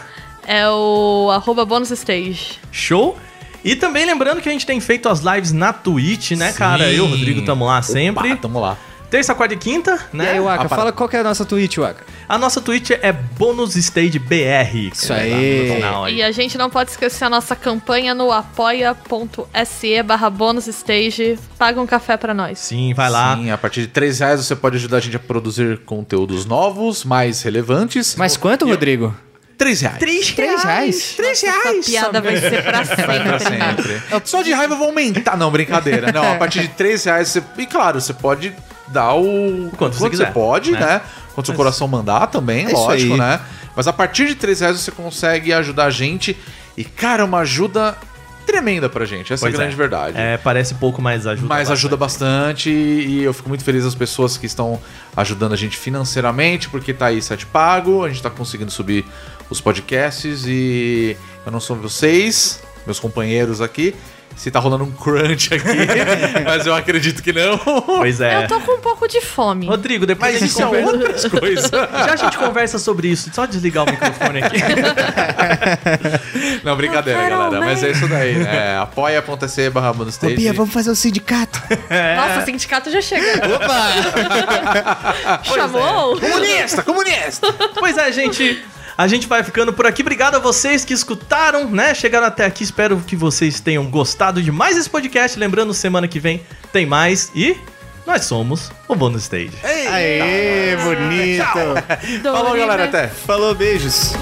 É o arroba bonus stage. Show. E também lembrando que a gente tem feito as lives na Twitch, né, cara? Eu e o Rodrigo estamos lá sempre. Opa, tamo lá. Terça, quarta e quinta, E né? aí, Waka, fala qual que é a nossa Twitch, Waka. A nossa Twitch é Bonus Stage BR. Isso aí. Final aí. E a gente não pode esquecer a nossa campanha no apoia.se barra bonus stage. Paga um café pra nós. Sim, vai lá. Sim, a partir de 3 reais você pode ajudar a gente a produzir conteúdos novos, mais relevantes. Mas quanto, Rodrigo? 3 reais. Três Três reais. Três Essa reais. piada vai ser pra Vai pra sempre. sempre. Só de raiva eu vou aumentar. Não, brincadeira. Não, a partir de 3 reais você. E claro, você pode dar o. Quanto você quiser, pode, né? né? Quanto seu coração mandar também, É lógico, né? Mas a partir de 3 reais você consegue ajudar a gente. E, cara, é uma ajuda tremenda pra gente. Essa Pois é a grande é. verdade. É, parece pouco, mas ajuda. Mas bastante. ajuda bastante e eu fico muito feliz as pessoas que estão ajudando a gente financeiramente, porque tá aí site pago, a gente tá conseguindo subir os podcasts e eu não sou vocês, meus companheiros aqui, se tá rolando um crunch aqui, mas eu acredito que não. Pois é. Eu tô com um pouco de fome. Rodrigo, depois Mas a gente isso é conversa. outras coisas. Já a gente conversa sobre isso. Só desligar o microfone aqui. Não, brincadeira, galera. Mas é isso daí, né? Apoia.se barra Ô. Bia, vamos fazer o sindicato. Nossa, o sindicato já chegou. Opa! Chamou? Comunista, comunista! Pois é, gente. A gente vai ficando por aqui. Obrigado a vocês que escutaram, né? Chegaram até aqui. Espero que vocês tenham gostado de mais esse podcast. Lembrando, semana que vem tem mais. E nós somos o Bônus Stage. Aê, bonito. Falou, galera, até. Falou, beijos.